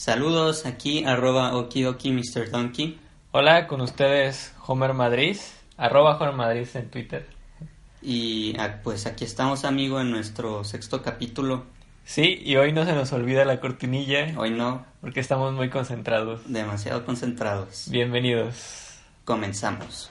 Saludos aquí, arroba okidoki Mr. Donkey. Hola, con ustedes Homer Madrid, arroba Homer Madrid en Twitter. Y ah, pues aquí estamos, amigo, en nuestro sexto capítulo. Sí, y hoy no se nos olvida la cortinilla. Hoy no. Porque estamos muy concentrados. Demasiado concentrados. Bienvenidos. Comenzamos.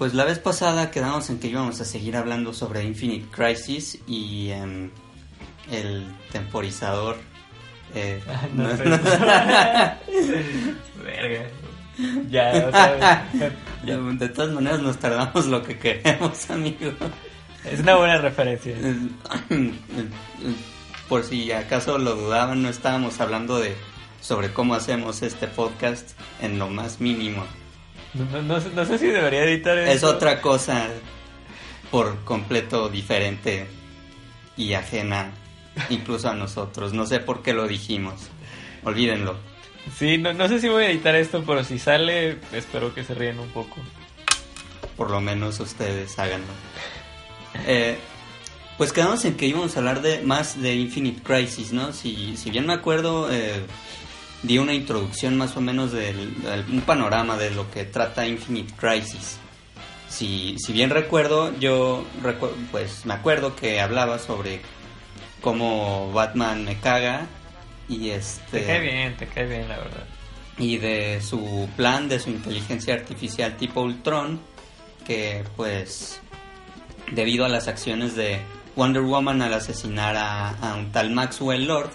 Pues la vez pasada quedamos en que íbamos a seguir hablando sobre Infinite Crisis y em, el temporizador. eh, No no- sé. no- Verga. Ya, o sea, Ya, de todas maneras nos tardamos lo que queremos, amigo. es una buena referencia. Por si acaso lo dudaban, no estábamos hablando de sobre cómo hacemos este podcast en lo más mínimo. No, no- no sé- si debería editar Es esto. otra cosa por completo diferente y ajena incluso a nosotros. No sé por qué lo dijimos. Olvídenlo. Sí, no, no sé si voy a editar esto, pero si sale, espero que se ríen un poco. Por lo menos ustedes háganlo. Eh, pues quedamos en que íbamos a hablar de más de Infinite Crisis, ¿no? Si, si bien me acuerdo, eh, di una introducción más o menos del, del- un panorama de lo que trata Infinite Crisis. Si, si bien recuerdo, yo recu- pues me acuerdo que hablaba sobre cómo Batman me caga y este Te cae bien, te cae bien, la verdad. y de su plan de su inteligencia artificial tipo Ultron que pues debido a las acciones de Wonder Woman al asesinar a, a un tal Maxwell Lord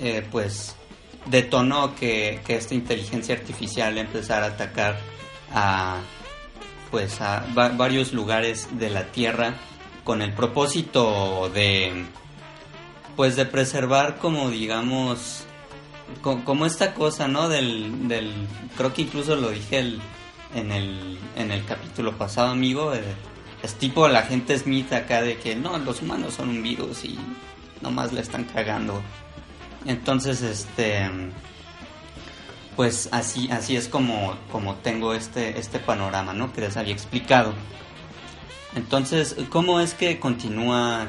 eh, pues detonó que, que esta inteligencia artificial empezara a atacar a pues a va- varios lugares de la Tierra con el propósito de pues de preservar como digamos co- como esta cosa, ¿no? Del, del creo que incluso lo dije el- en el en el capítulo pasado, amigo, eh, es tipo la gente Smith acá de que no, los humanos son un virus y nomás le están cagando. Entonces, este pues así así es como como tengo este este panorama, ¿no? Que les había explicado. Entonces, ¿cómo es que continúa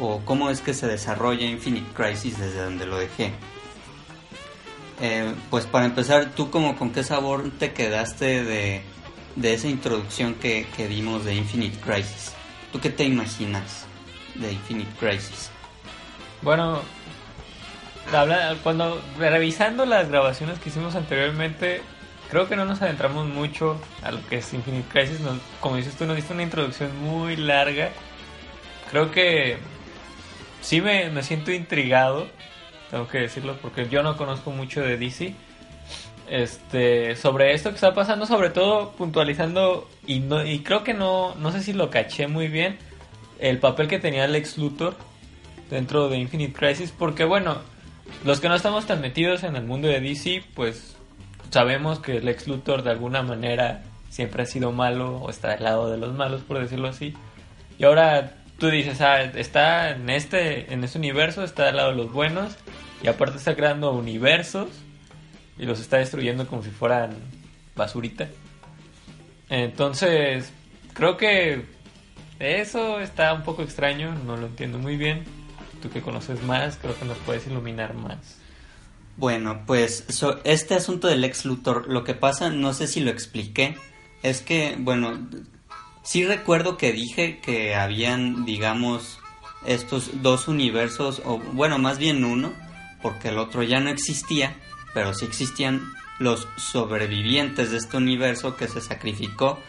o cómo es que se desarrolla Infinite Crisis desde donde lo dejé? Eh, pues para empezar, ¿tú como con qué sabor te quedaste de, de esa introducción que, que de Infinite Crisis? ¿Tú qué te imaginas de Infinite Crisis? Bueno, cuando revisando las grabaciones que hicimos anteriormente, creo que no nos adentramos mucho a lo que es Infinite Crisis. Como dices tú, nos diste una introducción muy larga. Creo que sí me, me siento intrigado, tengo que decirlo, porque yo no conozco mucho de DC. Este, sobre esto que está pasando, sobre todo puntualizando, y, no, y creo que no, no sé si lo caché muy bien, el papel que tenía Lex Luthor dentro de Infinite Crisis, porque bueno, los que no estamos tan metidos en el mundo de DC, pues sabemos que Lex Luthor de alguna manera siempre ha sido malo o está al lado de los malos, por decirlo así. Y ahora tú dices, ah, está en este, en este universo, está al lado de los buenos y aparte está creando universos y los está destruyendo como si fueran basurita. Entonces, creo que eso está un poco extraño, no lo entiendo muy bien. Tú que conoces más, creo que nos puedes iluminar más. Bueno, pues so- este asunto del ex Luthor, lo que pasa, no sé si lo expliqué, es que, bueno, sí recuerdo que dije que habían, digamos, estos dos universos, o bueno, más bien uno, porque el otro ya no existía, pero sí existían los sobrevivientes de este universo que se sacrificó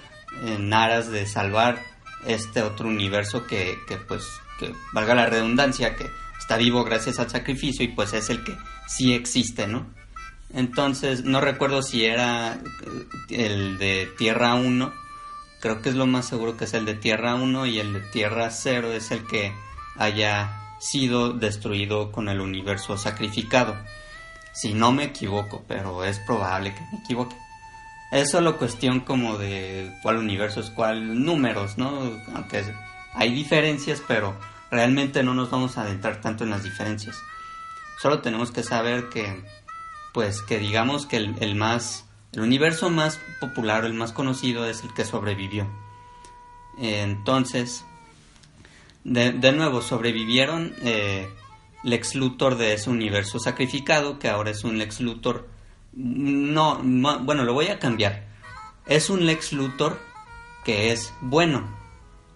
en aras de salvar este otro universo que, que pues, que valga la redundancia, que está vivo gracias al sacrificio y pues es el que sí existe, ¿no? Entonces, no recuerdo si era eh, el de Tierra 1, creo que es lo más seguro que es el de Tierra 1 y el de Tierra 0 es el que haya sido destruido con el universo sacrificado. Si no me equivoco, pero es probable que me equivoque. Es solo cuestión como de cuál universo es cuál, números, ¿no? Aunque hay diferencias, pero realmente no nos vamos a adentrar tanto en las diferencias. Solo tenemos que saber que, pues, que digamos que el, el más, el universo más popular, el más conocido es el que sobrevivió. Entonces, de, de nuevo, sobrevivieron eh, Lex Luthor de ese universo sacrificado, que ahora es un Lex Luthor. No, ma- bueno, lo voy a cambiar. Es un Lex Luthor que es bueno,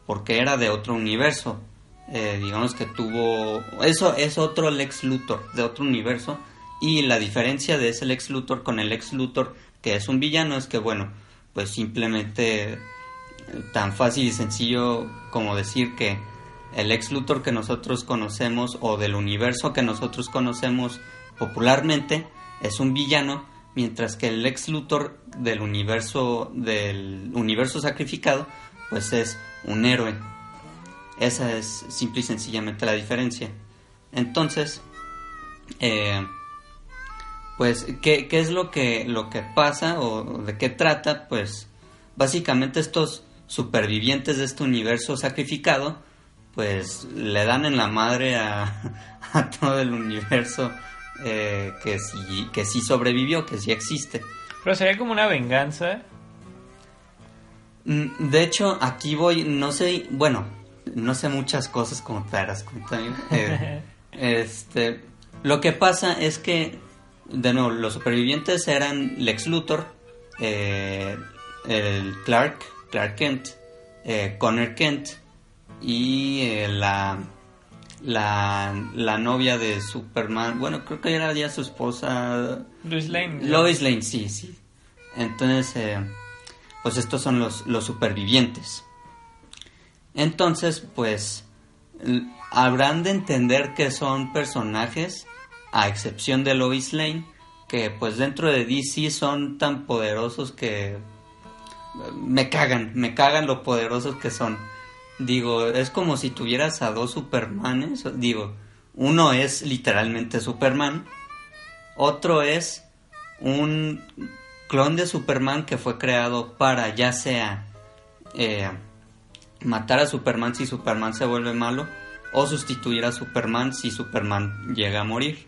porque era de otro universo. Eh, digamos que tuvo. Eso es otro Lex Luthor de otro universo. Y la diferencia de ese Lex Luthor con el Lex Luthor que es un villano es que, bueno, pues simplemente eh, tan fácil y sencillo como decir que el ex Luthor que nosotros conocemos o del universo que nosotros conocemos popularmente es un villano, mientras que el ex Luthor del universo del universo sacrificado pues es un héroe. Esa es simple y sencillamente la diferencia. Entonces, eh, pues, ¿qué, qué es lo que, lo que pasa o de qué trata? Pues, básicamente estos supervivientes de este universo sacrificado, pues, le dan en la madre a, todo el universo eh, que, sí, que sí sobrevivió, que sí existe. Pero sería como una venganza. Mm, De hecho, aquí voy, no sé, bueno, no sé muchas cosas como te darás cuenta. Eh, este, lo que pasa es que, de nuevo, los supervivientes eran Lex Luthor, eh, el Clark, Clark Kent, eh, Connor Kent y la, la, la novia de Superman. Bueno, creo que era ya su esposa. Luis Lane. Lois Lane, sí, sí. Entonces, eh, pues estos son los, los supervivientes. Entonces, pues, habrán de entender que son personajes, a excepción de Lois Lane, que pues dentro de DC son tan poderosos que eh, me cagan, me cagan lo poderosos que son. Digo, es como si tuvieras a dos Supermanes, digo, uno es literalmente Superman, otro es un clon de Superman que fue creado para ya sea eh, matar a Superman si Superman se vuelve malo o sustituir a Superman si Superman llega a morir.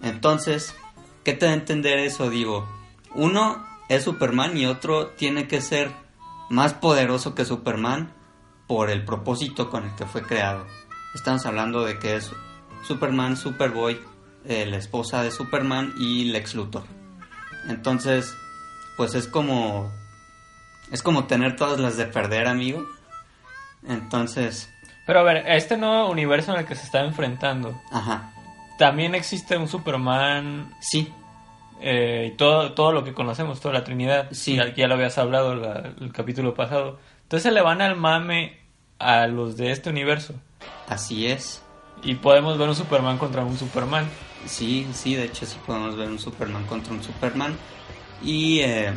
Entonces, ¿qué te da a entender eso? Digo, uno es Superman y otro tiene que ser más poderoso que Superman por el propósito con el que fue creado. Estamos hablando de que es Superman, Superboy, eh, la esposa de Superman y Lex Luthor. Entonces, pues es como es como tener todas las de perder, amigo. Entonces, Pero a ver, este nuevo universo en el que se está enfrentando, ajá, también existe un Superman sí, eh, todo, todo lo que conocemos, toda la Trinidad. Sí. Ya, ya lo habías hablado la- el capítulo pasado. Entonces le van al mame a los de este universo. así es. Y podemos ver un Superman contra un Superman. Sí, sí, de hecho sí podemos ver un Superman contra un Superman. Y eh,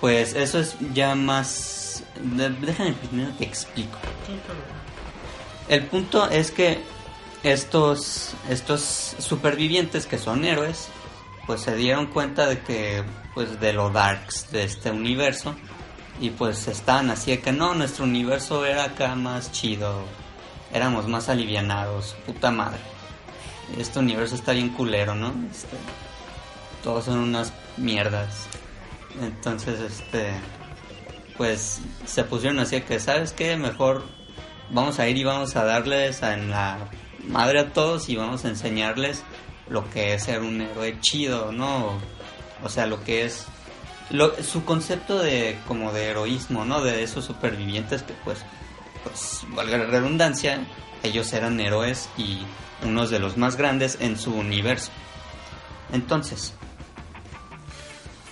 pues eso es ya más... de- déjame primero te explico. El punto es que estos, estos supervivientes que son héroes, pues se dieron cuenta de que, pues de lo darks de este universo, Y pues estaban así de que no, nuestro universo era acá más chido. Éramos más alivianados, puta madre. Este universo está bien culero, ¿no? Este, todos son unas mierdas. Entonces, este, pues se pusieron así que, ¿sabes qué? Mejor vamos a ir y vamos a darles en la madre a todos y vamos a enseñarles lo que es ser un héroe chido, ¿no? O sea, lo que es lo, su concepto de como de heroísmo, ¿no? De esos supervivientes que pues pues valga la redundancia, ellos eran héroes y unos de los más grandes en su universo. Entonces,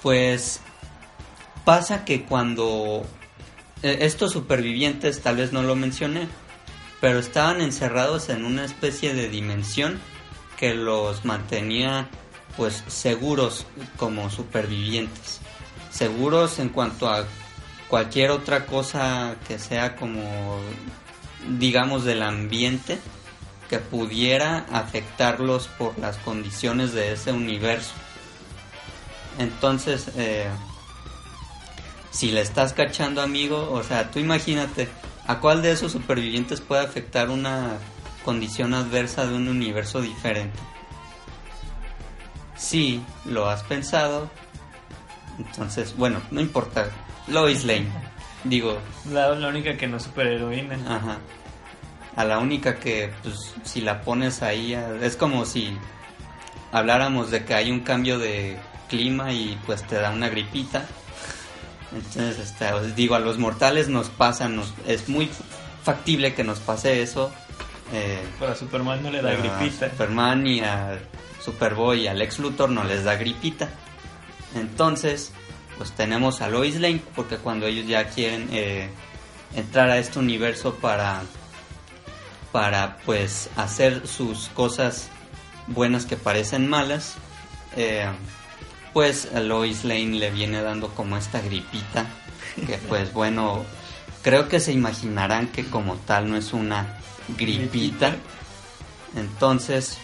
pues pasa que cuando eh, estos supervivientes, tal vez no lo mencioné, pero estaban encerrados en una especie de dimensión que los mantenía pues seguros como supervivientes. Seguros en cuanto a cualquier otra cosa que sea como digamos del ambiente que pudiera afectarlos por las condiciones de ese universo. Entonces, eh, si le estás cachando amigo, o sea, tú imagínate, ¿a cuál de esos supervivientes puede afectar una condición adversa de un universo diferente? Si lo has pensado, entonces, bueno, no importa, Lois Lane, digo. La, la única que no es superheroína. Ajá. A la única que, pues, si la pones ahí, es como si habláramos de que hay un cambio de clima y pues te da una gripita entonces, este, os digo, a los mortales nos pasa, nos, es muy factible que nos pase eso. Eh, Pero a Superman no le da gripita. A Superman y a Superboy y a Lex Luthor no les da gripita. Entonces, pues tenemos a Lois Lane, porque cuando ellos ya quieren eh, entrar a este universo para, para pues hacer sus cosas buenas que parecen malas, eh, pues a Lois Lane le viene dando como esta gripita, que pues bueno, creo que se imaginarán que como tal no es una gripita. Entonces,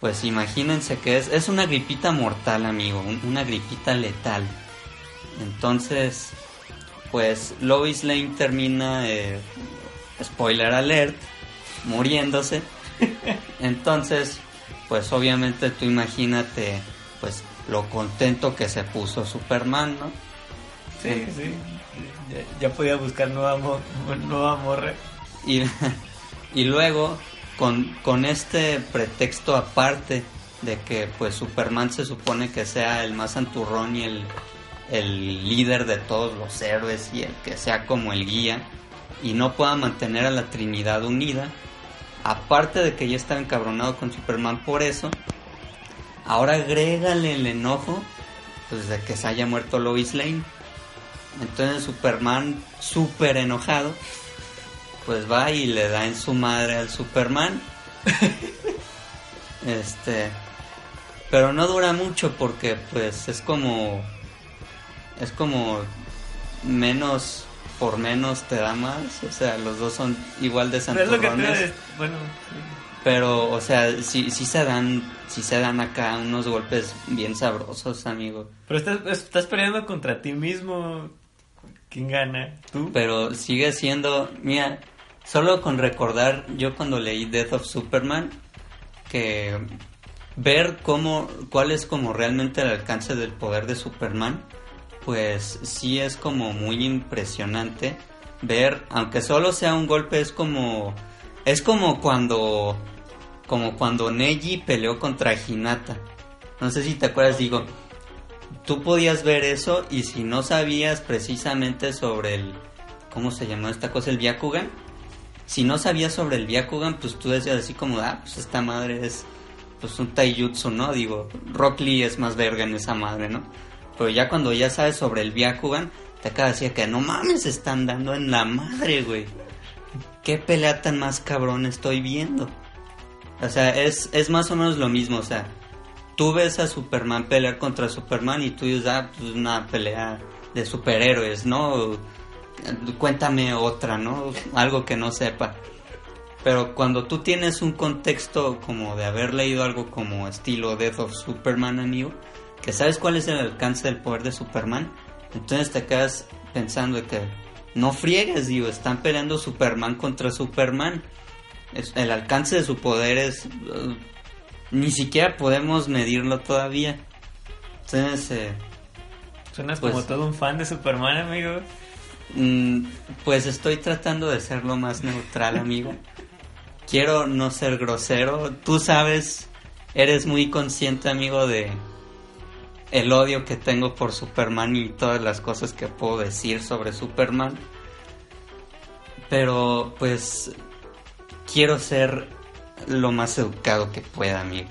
pues imagínense que es, es una gripita mortal, amigo, una gripita letal. Entonces, pues Lois Lane termina, eh, spoiler alert, muriéndose. Entonces, pues obviamente tú imagínate, pues lo contento que se puso Superman, ¿no? Sí, sí. Ya, podía buscar nueva, nueva morra. Y, y luego, con, con este pretexto aparte de que pues Superman se supone que sea el más anturrón y el, el líder de todos los héroes y el que sea como el guía y no pueda mantener a la Trinidad unida, aparte de que ya estaba encabronado con Superman por eso, Ahora agrégale el enojo pues, de que se haya muerto Lois Lane. Entonces Superman, súper enojado, pues va y le da en su madre al Superman. este, pero no dura mucho porque pues es como es como menos por menos te da más, o sea, los dos son igual de santurrones. Bueno, pero, o sea, sí, sí se dan, sí se dan acá unos golpes bien sabrosos, amigo. Pero estás, estás peleando contra ti mismo. ¿Quién gana? ¿Tú? Pero sigue siendo, mira, solo con recordar, yo cuando leí Death of Superman, que ver cómo, cuál es como realmente el alcance del poder de Superman, pues sí es como muy impresionante ver, aunque solo sea un golpe, es como es como cuando como cuando Neji peleó contra Hinata. No sé si te acuerdas, digo, tú podías ver eso y si no sabías precisamente sobre el ¿cómo se llamó esta cosa? el Byakugan. Si no sabías sobre el Byakugan, pues tú decías así como, ah, pues esta madre es pues un taijutsu, ¿no? Digo, Rock Lee es más verga en esa madre, ¿no? Pero ya cuando ya sabes sobre el Byakugan, te acaba de decir que no mames, están dando en la madre, güey qué pelea tan más cabrón estoy viendo. O sea, es, es más o menos lo mismo, o sea, tú ves a Superman pelear contra Superman y tú dices, ah, pues una pelea de superhéroes, ¿no? Cuéntame otra, ¿no? Algo que no sepa. Pero cuando tú tienes un contexto como de haber leído algo como estilo Death of Superman, amigo, que sabes cuál es el alcance del poder de Superman, entonces te quedas pensando que no friegues, digo, están peleando Superman contra Superman. Es- el alcance de su poder es... uh, ni siquiera podemos medirlo todavía. Entonces, eh, Suenas Pues- como todo un fan de Superman, amigo. mm, pues estoy tratando de ser lo más neutral, amigo. Quiero no ser grosero. Tú sabes, eres muy consciente, amigo, de el odio que tengo por Superman y todas las cosas que puedo decir sobre Superman. Pero pues quiero ser lo más educado que pueda, amigo.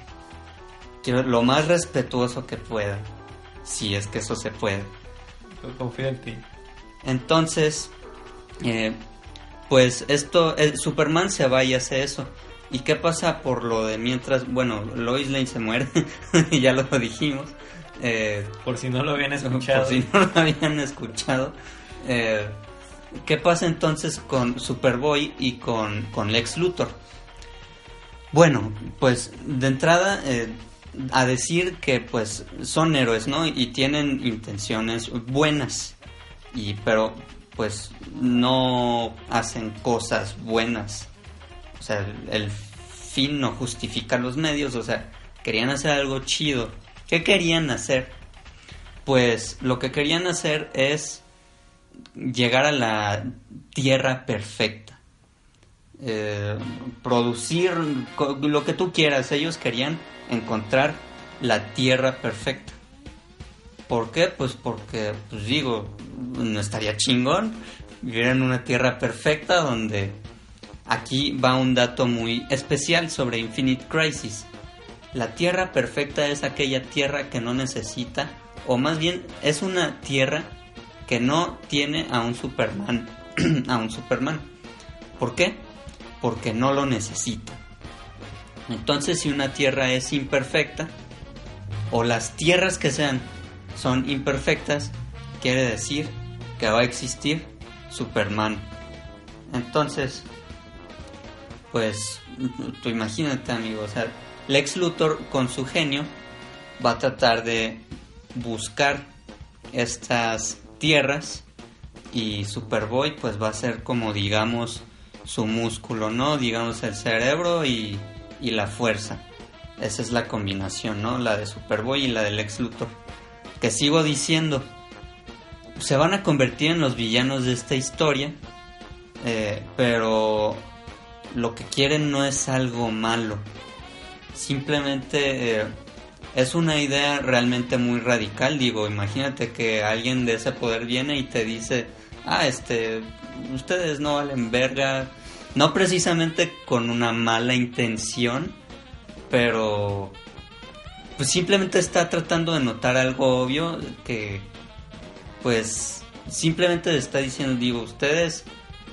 Quiero lo más respetuoso que pueda, si es que eso se puede. Yo confío en ti. Entonces, eh, pues esto, eh, Superman se va y hace eso. ¿Y qué pasa por lo de mientras? Bueno, Lois Lane se muere, ya lo dijimos. Eh, Por si no lo habían por escuchado. si no lo habían escuchado. Eh, ¿Qué pasa entonces con Superboy y con, con Lex Luthor? Bueno, pues de entrada eh, a decir que pues son héroes, ¿no? Y tienen intenciones buenas. Y pero pues no hacen cosas buenas. O sea, el, el fin no justifica los medios, o sea, querían hacer algo chido. ¿Qué querían hacer? Pues lo que querían hacer es llegar a la tierra perfecta. Eh, producir lo que tú quieras. Ellos querían encontrar la tierra perfecta. ¿Por qué? Pues porque, pues digo, no estaría chingón vivir en una tierra perfecta donde aquí va un dato muy especial sobre Infinite Crisis. La tierra perfecta es aquella tierra que no necesita, o más bien es una tierra que no tiene a un Superman, a un Superman. ¿Por qué? Porque no lo necesita. Entonces, si una tierra es imperfecta, o las tierras que sean son imperfectas, quiere decir que va a existir Superman. Entonces, pues, tú imagínate, amigo, o sea, Lex Luthor con su genio va a tratar de buscar estas tierras y Superboy pues va a ser como digamos su músculo, ¿no? Digamos el cerebro y, y la fuerza. Esa es la combinación, ¿no? La de Superboy y la del Lex Luthor. Que sigo diciendo, se van a convertir en los villanos de esta historia, eh, pero lo que quieren no es algo malo. Simplemente eh, es una idea realmente muy radical. Digo, imagínate que alguien de ese poder viene y te dice, ah, este, ustedes no valen verga. No precisamente con una mala intención, pero pues simplemente está tratando de notar algo obvio que pues simplemente le está diciendo, digo, ustedes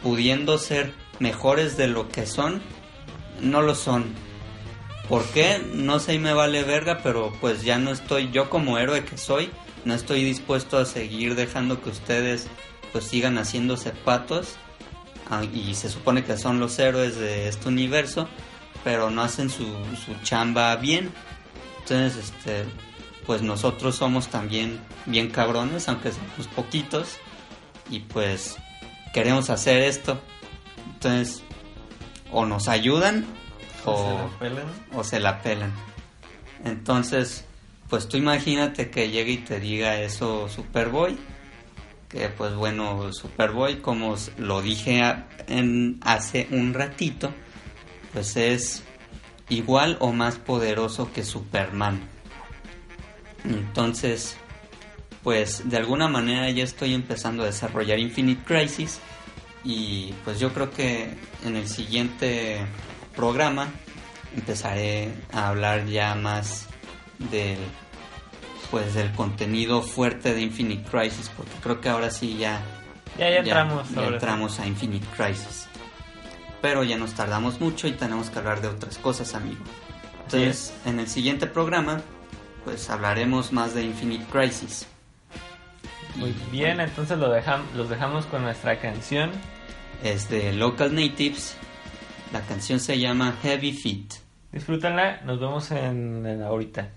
pudiendo ser mejores de lo que son, no lo son. ¿Por qué? No sé y me vale verga, pero pues ya no estoy, yo como héroe que soy, no estoy dispuesto a seguir dejando que ustedes pues sigan haciéndose patos. Ah, y se supone que son los héroes de este universo, pero no hacen su, su chamba bien. Entonces, este, pues nosotros somos también bien cabrones, aunque somos poquitos, y pues queremos hacer esto. Entonces, o nos ayudan ¿O se la pelan? o se la pelan. Entonces, pues tú imagínate que llegue y te diga eso Superboy. Que pues bueno, Superboy, como lo dije a- en, hace un ratito, pues es igual o más poderoso que Superman. Entonces, pues de alguna manera ya estoy empezando a desarrollar Infinite Crisis y pues yo creo que en el siguiente programa empezaré a hablar ya más del pues del contenido fuerte de Infinite Crisis porque creo que ahora sí ya Ya, ya entramos. ya entramos a Infinite Crisis. Pero ya nos tardamos mucho y tenemos que hablar de otras cosas amigo. Entonces en el siguiente programa pues hablaremos más de Infinite Crisis. Muy bien, entonces lo dejam- los dejamos con nuestra canción. es de Local Natives la canción se llama Heavy Feet Disfrútenla, nos vemos en, en ahorita.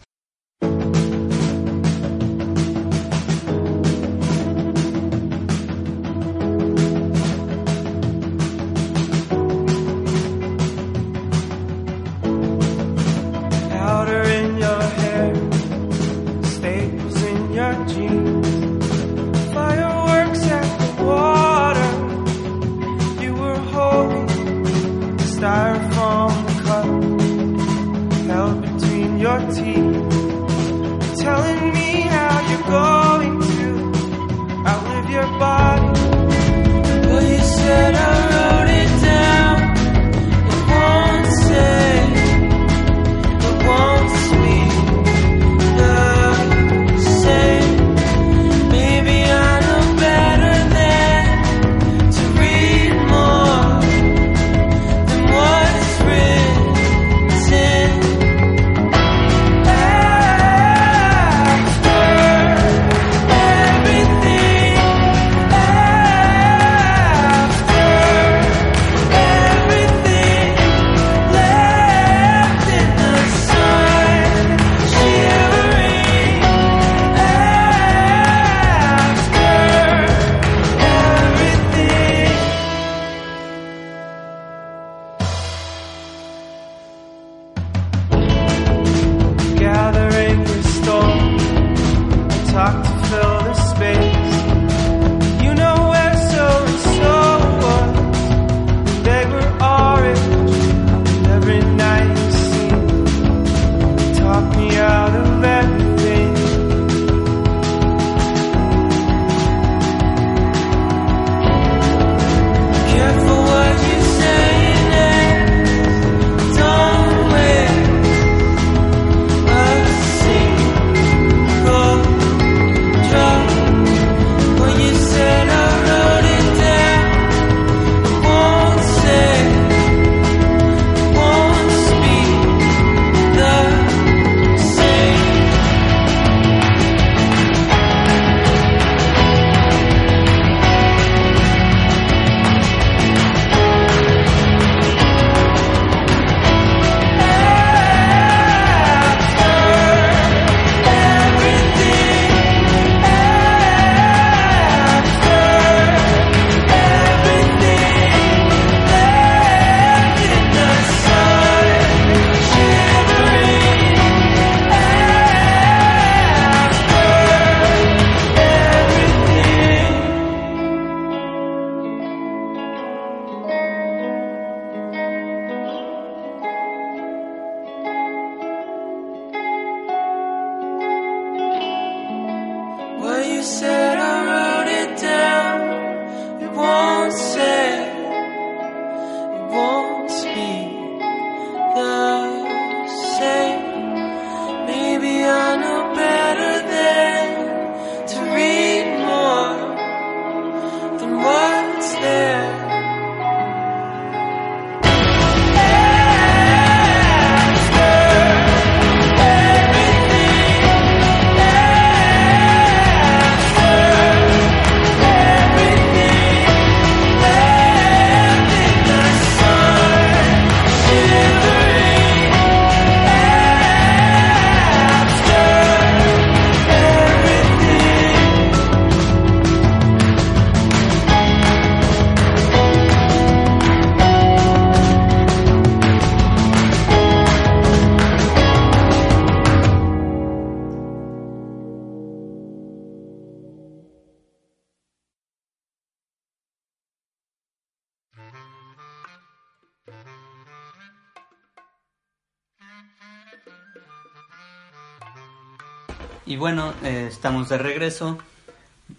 Bueno, eh, estamos de regreso.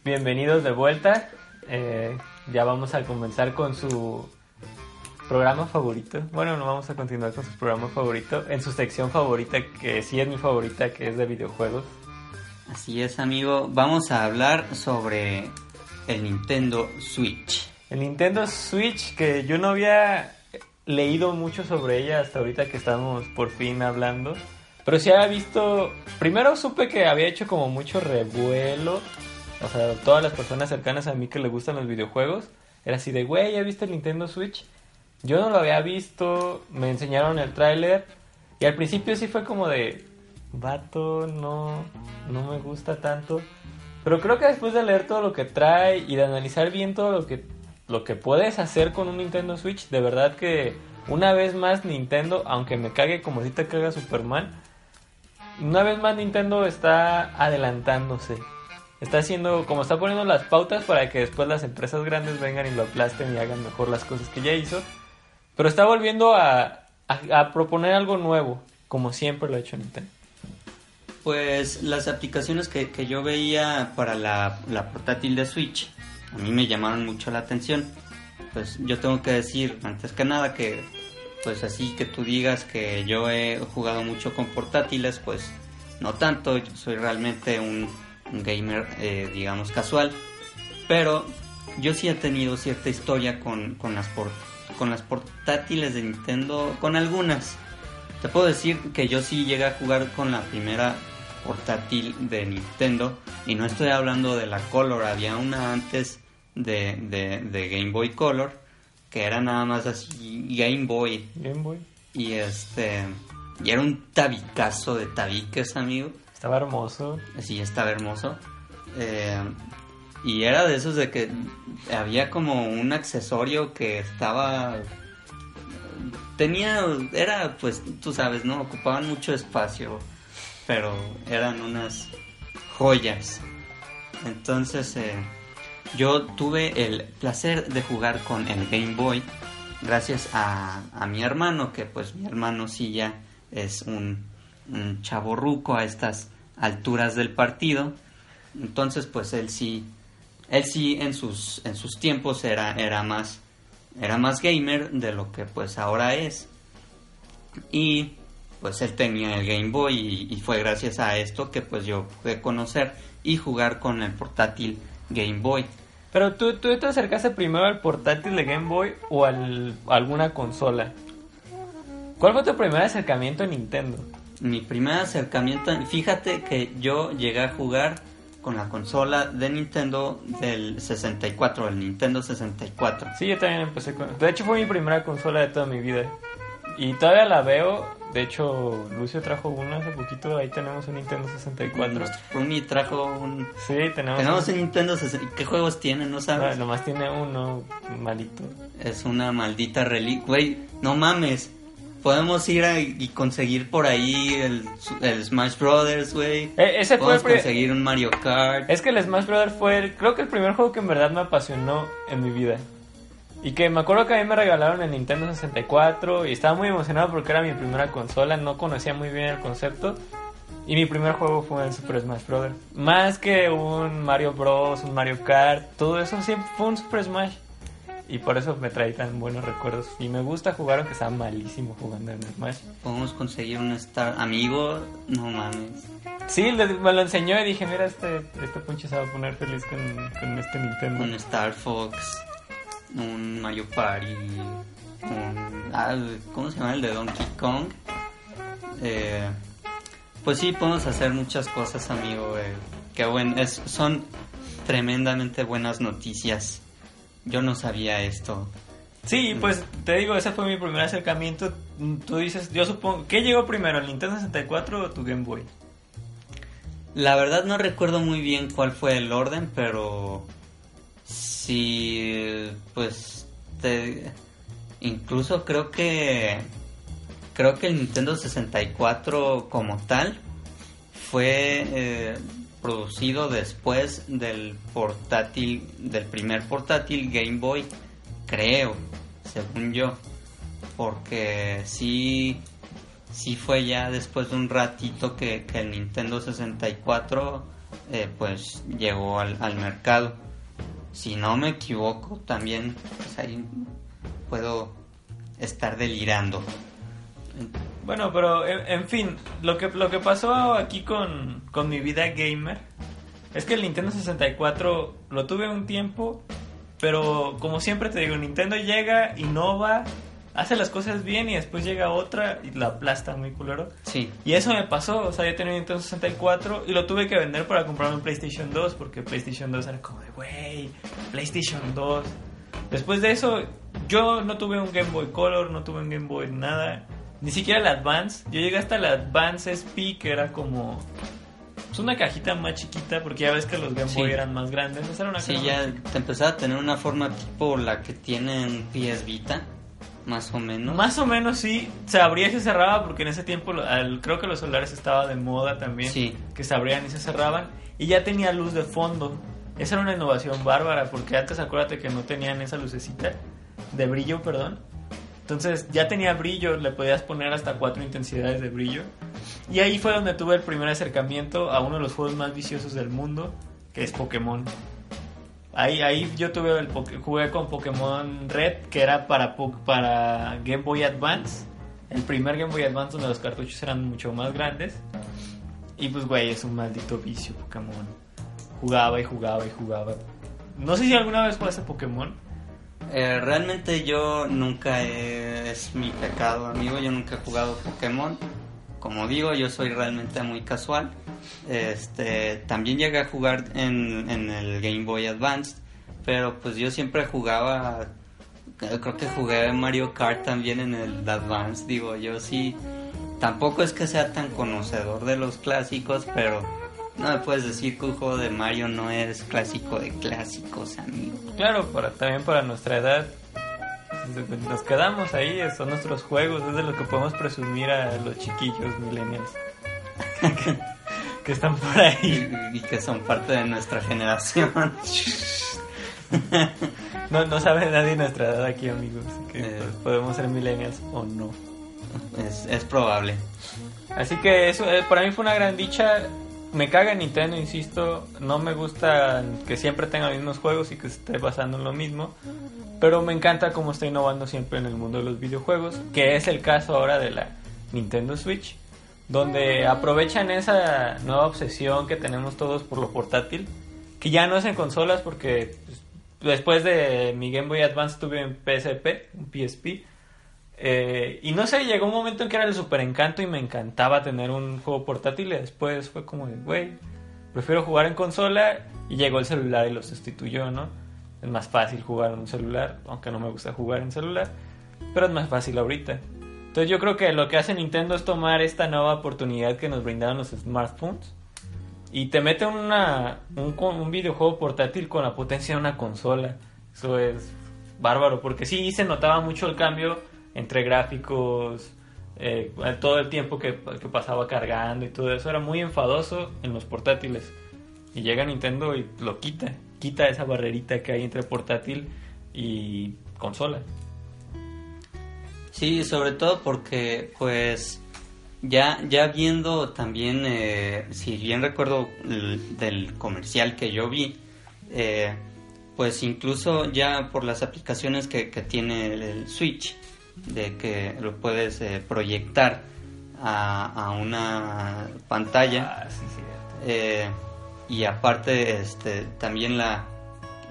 Bienvenidos de vuelta. Eh, ya vamos a comenzar con su programa favorito. Bueno, no vamos a continuar con su programa favorito. En su sección favorita, que sí es mi favorita, que es de videojuegos. Así es, amigo. Vamos a hablar sobre el Nintendo Switch. El Nintendo Switch, que yo no había leído mucho sobre ella hasta ahorita que estamos por fin hablando. Pero sí había visto. Primero supe que había hecho como mucho revuelo. O sea, todas las personas cercanas a mí que le gustan los videojuegos. Era así de, güey, ¿ya viste el Nintendo Switch? Yo no lo había visto. Me enseñaron el tráiler. Y al principio sí fue como de. Vato, no. No me gusta tanto. Pero creo que después de leer todo lo que trae y de analizar bien todo lo que, lo que puedes hacer con un Nintendo Switch, de verdad que una vez más Nintendo, aunque me cague como si te caga Superman, una vez más Nintendo está adelantándose. Está haciendo, como está poniendo las pautas para que después las empresas grandes vengan y lo aplasten y hagan mejor las cosas que ya hizo. Pero está volviendo a, a, proponer algo nuevo, como siempre lo ha hecho Nintendo. Pues las aplicaciones que, que yo veía para la, la portátil de Switch a mí me llamaron mucho la atención. Pues yo tengo que decir, antes que nada, que pues así que tú digas que yo he jugado mucho con portátiles, pues no tanto, soy realmente un, gamer, eh, digamos, casual. Pero yo sí he tenido cierta historia con, con, las con las portátiles de Nintendo, con algunas. Te puedo decir que yo sí llegué a jugar con la primera portátil de Nintendo y no estoy hablando de la Color, había una antes de, de, de Game Boy Color que era nada más así Game Boy. Game Boy. y este y era un tabicazo de tabiques amigo. Estaba hermoso. así estaba hermoso. Eh, y era de esos de que había como un accesorio que estaba tenía era pues tú sabes no ocupaban mucho espacio pero eran unas joyas. Entonces eh, yo tuve el placer de jugar con el Game Boy gracias a, mi hermano que pues mi hermano sí ya es un, un chaborruco a estas alturas del partido. Entonces pues él sí él sí en sus en sus tiempos era era más era más gamer de lo que pues ahora es. Y pues él tenía el Game Boy y, y fue gracias a esto que pues yo pude conocer y jugar con el portátil Game Boy Pero tú, tú te acercaste primero al portátil de Game Boy o al, a alguna consola. ¿Cuál fue tu primer acercamiento a Nintendo? mi primer acercamiento fíjate que yo llegué a jugar con la consola de Nintendo del 64 el Nintendo 64 Sí, yo también empecé con... De hecho fue mi primera consola de toda mi vida. Y todavía la veo. De hecho, Lucio trajo una hace poquito. Ahí tenemos un Nintendo 64. Nuestro Rumi trajo un Sí, tenemos... tenemos un- un Nintendo 64 ¿qué juegos tiene? no No, sabes nomás tiene uno malito. Es una maldita reliquia. Güey, no mames. Podemos ir a- y conseguir por ahí el, el Smash Brothers, güey. Eh, ese Podemos conseguir un Mario Kart. Es que el Smash Brothers fue, el- creo que el primer juego que en verdad me apasionó en mi vida. Y que me acuerdo que a mí me regalaron el Nintendo 64 y estaba muy emocionado porque era mi primera consola, no conocía muy bien el concepto. Y mi primer juego fue el Super Smash Brothers. Más que un Mario Bros, un Mario Kart, todo eso siempre fue un Super Smash. y por eso me trae tan buenos recuerdos. Y me gusta jugar aunque sea malísimo jugando en Smash. Podemos conseguir un Star amigo, no mames. Sí, me lo enseñó y dije, mira, este, este punche se va a poner feliz con, con este Nintendo. Un Star Fox, un Mario Party, un... ah, ¿Cómo se llama el de Donkey Kong? Eh, pues sí, podemos hacer muchas cosas, amigo. eh, qué buen, es, son tremendamente buenas noticias. Yo no sabía esto. Sí, pues te digo, ese fue mi primer acercamiento. Tú dices, yo supongo, ¿qué llegó primero, el Nintendo 64 o tu Game Boy? La verdad no recuerdo muy bien cuál fue el orden, pero sí, pues incluso creo que creo que el Nintendo 64 como tal fue eh, producido después del portátil del primer portátil Game Boy, creo, según yo, porque sí sí fue ya después de un ratito que, que el Nintendo 64 eh, pues llegó al mercado. Si no me equivoco, también pues, puedo estar delirando. Bueno, pero en, en fin, lo que, lo que pasó aquí con, con mi vida gamer es que el Nintendo 64 lo tuve un tiempo, pero como siempre te digo, Nintendo llega, innova, hace las cosas bien y después llega otra y la aplasta muy culero. Sí, Y eso me pasó, o sea, yo tenía un Nintendo 64 y lo tuve que vender para comprarme un PlayStation 2 porque PlayStation 2 era como de, güey, PlayStation 2. Después de eso, yo no tuve un Game Boy Color, no tuve un Game Boy nada, ni siquiera el Advance. Yo llegué hasta el Advance SP, que era como pues, una cajita más chiquita porque ya ves que los Game Sí. Boy eran más grandes. Esa era una sí, ya te empezaba a tener una forma tipo la que tienen PS Vita, más o menos. Más o menos sí, se abría y se cerraba porque en ese tiempo al- creo que los celulares estaba de moda también, Sí. que se abrían y se cerraban y ya tenía luz de fondo. Esa era una innovación bárbara porque antes acuérdate que no tenían esa lucecita de brillo, perdón. Entonces ya tenía brillo, le podías poner hasta cuatro intensidades de brillo. Y ahí fue donde tuve el primer acercamiento a uno de los juegos más viciosos del mundo, que es Pokémon. Ahí, ahí yo tuve el jugué con Pokémon Red, que era para, para Game Boy Advance. El primer Game Boy Advance donde los cartuchos eran mucho más grandes. Y pues, güey, es un maldito vicio Pokémon. Jugaba y jugaba y jugaba. No sé si alguna vez jugaste Pokémon. Eh, realmente yo nunca he- es mi pecado, amigo. Yo nunca he jugado Pokémon. Como digo, yo soy realmente muy casual. Este, también llegué a jugar en, el Game Boy Advance, pero pues yo siempre jugaba. eh, Creo que jugué Mario Kart también en el Advance. Digo, yo sí. Tampoco es que sea tan conocedor de los clásicos, pero no me puedes decir que un juego de Mario no es clásico de clásicos, amigo. Claro, para, también para nuestra edad. Nos quedamos ahí, son nuestros juegos, es de lo que podemos presumir a los chiquillos millennials. que, están por ahí. y que son parte de nuestra generación. No, no sabe nadie nuestra edad aquí, amigos. Así que Eh. pues, podemos ser millennials o no. es, es probable. Así que eso eh, para mí fue una gran dicha. Me caga Nintendo, insisto. No me gusta que siempre tenga los mismos juegos y que esté basando en lo mismo. Pero me encanta cómo está innovando siempre en el mundo de los videojuegos. Que es el caso ahora de la Nintendo Switch. Donde aprovechan esa nueva obsesión que tenemos todos por lo portátil. Que ya no es en consolas porque pues, después de mi Game Boy Advance tuve un PSP, un PSP. Eh, y no sé, llegó un momento en que era el super encanto y me encantaba tener un juego portátil y después fue como de, güey, prefiero jugar en consola y llegó el celular y lo sustituyó, ¿no? Es más fácil jugar en un celular, aunque no me gusta jugar en celular, pero es más fácil ahorita. Entonces yo creo que lo que hace Nintendo es tomar esta nueva oportunidad que nos brindaron los smartphones y te mete una, un, un videojuego portátil con la potencia de una consola. Eso es bárbaro, porque sí se notaba mucho el cambio entre gráficos, eh, todo el tiempo que, que pasaba cargando y todo eso. Era muy enfadoso en los portátiles. Y llega Nintendo y lo quita, quita esa barrerita que hay entre portátil y consola. Sí, sobre todo porque, pues, ya, ya viendo también, eh, si bien recuerdo el- del comercial que yo vi, eh, pues incluso ya por las aplicaciones que, que tiene el Switch, de que lo puedes eh, proyectar a, a una pantalla. Ah, sí. Eh, y aparte este también la,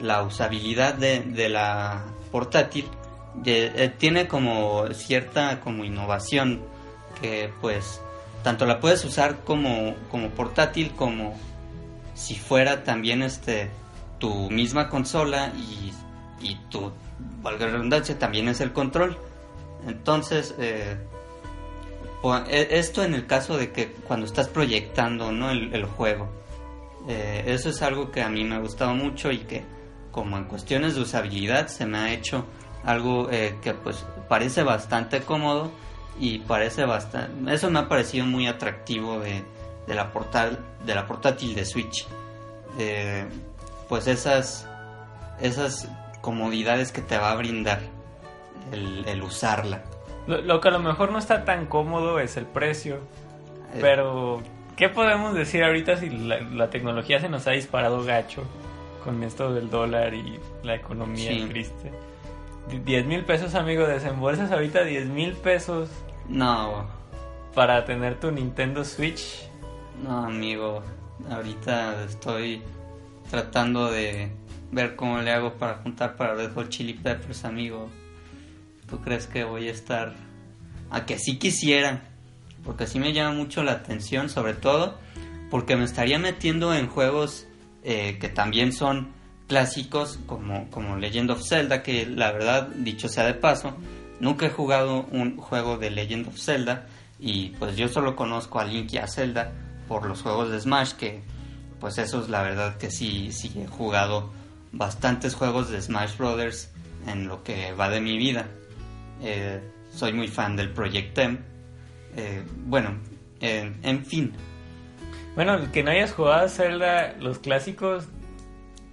la usabilidad de, de la portátil de- eh, tiene como cierta como innovación que pues tanto la puedes usar como, como portátil como si fuera también este tu misma consola y, y tu valga la redundancia también es el control entonces eh, e- esto en el caso de que cuando estás proyectando ¿no? el, el juego Eh, eso es algo que a mí me ha gustado mucho y que como en cuestiones de usabilidad se me ha hecho algo eh, que pues parece bastante cómodo y parece bastante eso me ha parecido muy atractivo de, de la portal de la portátil de Switch Eh, pues esas esas comodidades que te va a brindar el, el usarla Lo, lo que a lo mejor no está tan cómodo es el precio. Eh, Pero, ¿qué podemos decir ahorita si la, la tecnología se nos ha disparado gacho con esto del dólar y la economía Sí. triste? Di- 10 mil pesos, amigo, desembolsas ahorita 10 mil pesos no para tener tu Nintendo Switch. No, amigo, ahorita estoy tratando de ver cómo le hago para juntar para Red Hot Chili Peppers, amigo. ¿Tú crees que voy a estar? A que sí quisiera, porque sí me llama mucho la atención, sobre todo porque me estaría metiendo en juegos eh, que también son clásicos, como, como Legend of Zelda, que la verdad, dicho sea de paso, nunca he jugado un juego de Legend of Zelda y pues yo solo conozco a Link y a Zelda por los juegos de Smash, que pues eso es la verdad que sí, sí he jugado bastantes juegos de Smash Brothers en lo que va de mi vida. Eh, soy muy fan del Project M. Eh, bueno, eh, en fin, Bueno, que no hayas jugado Zelda, los clásicos,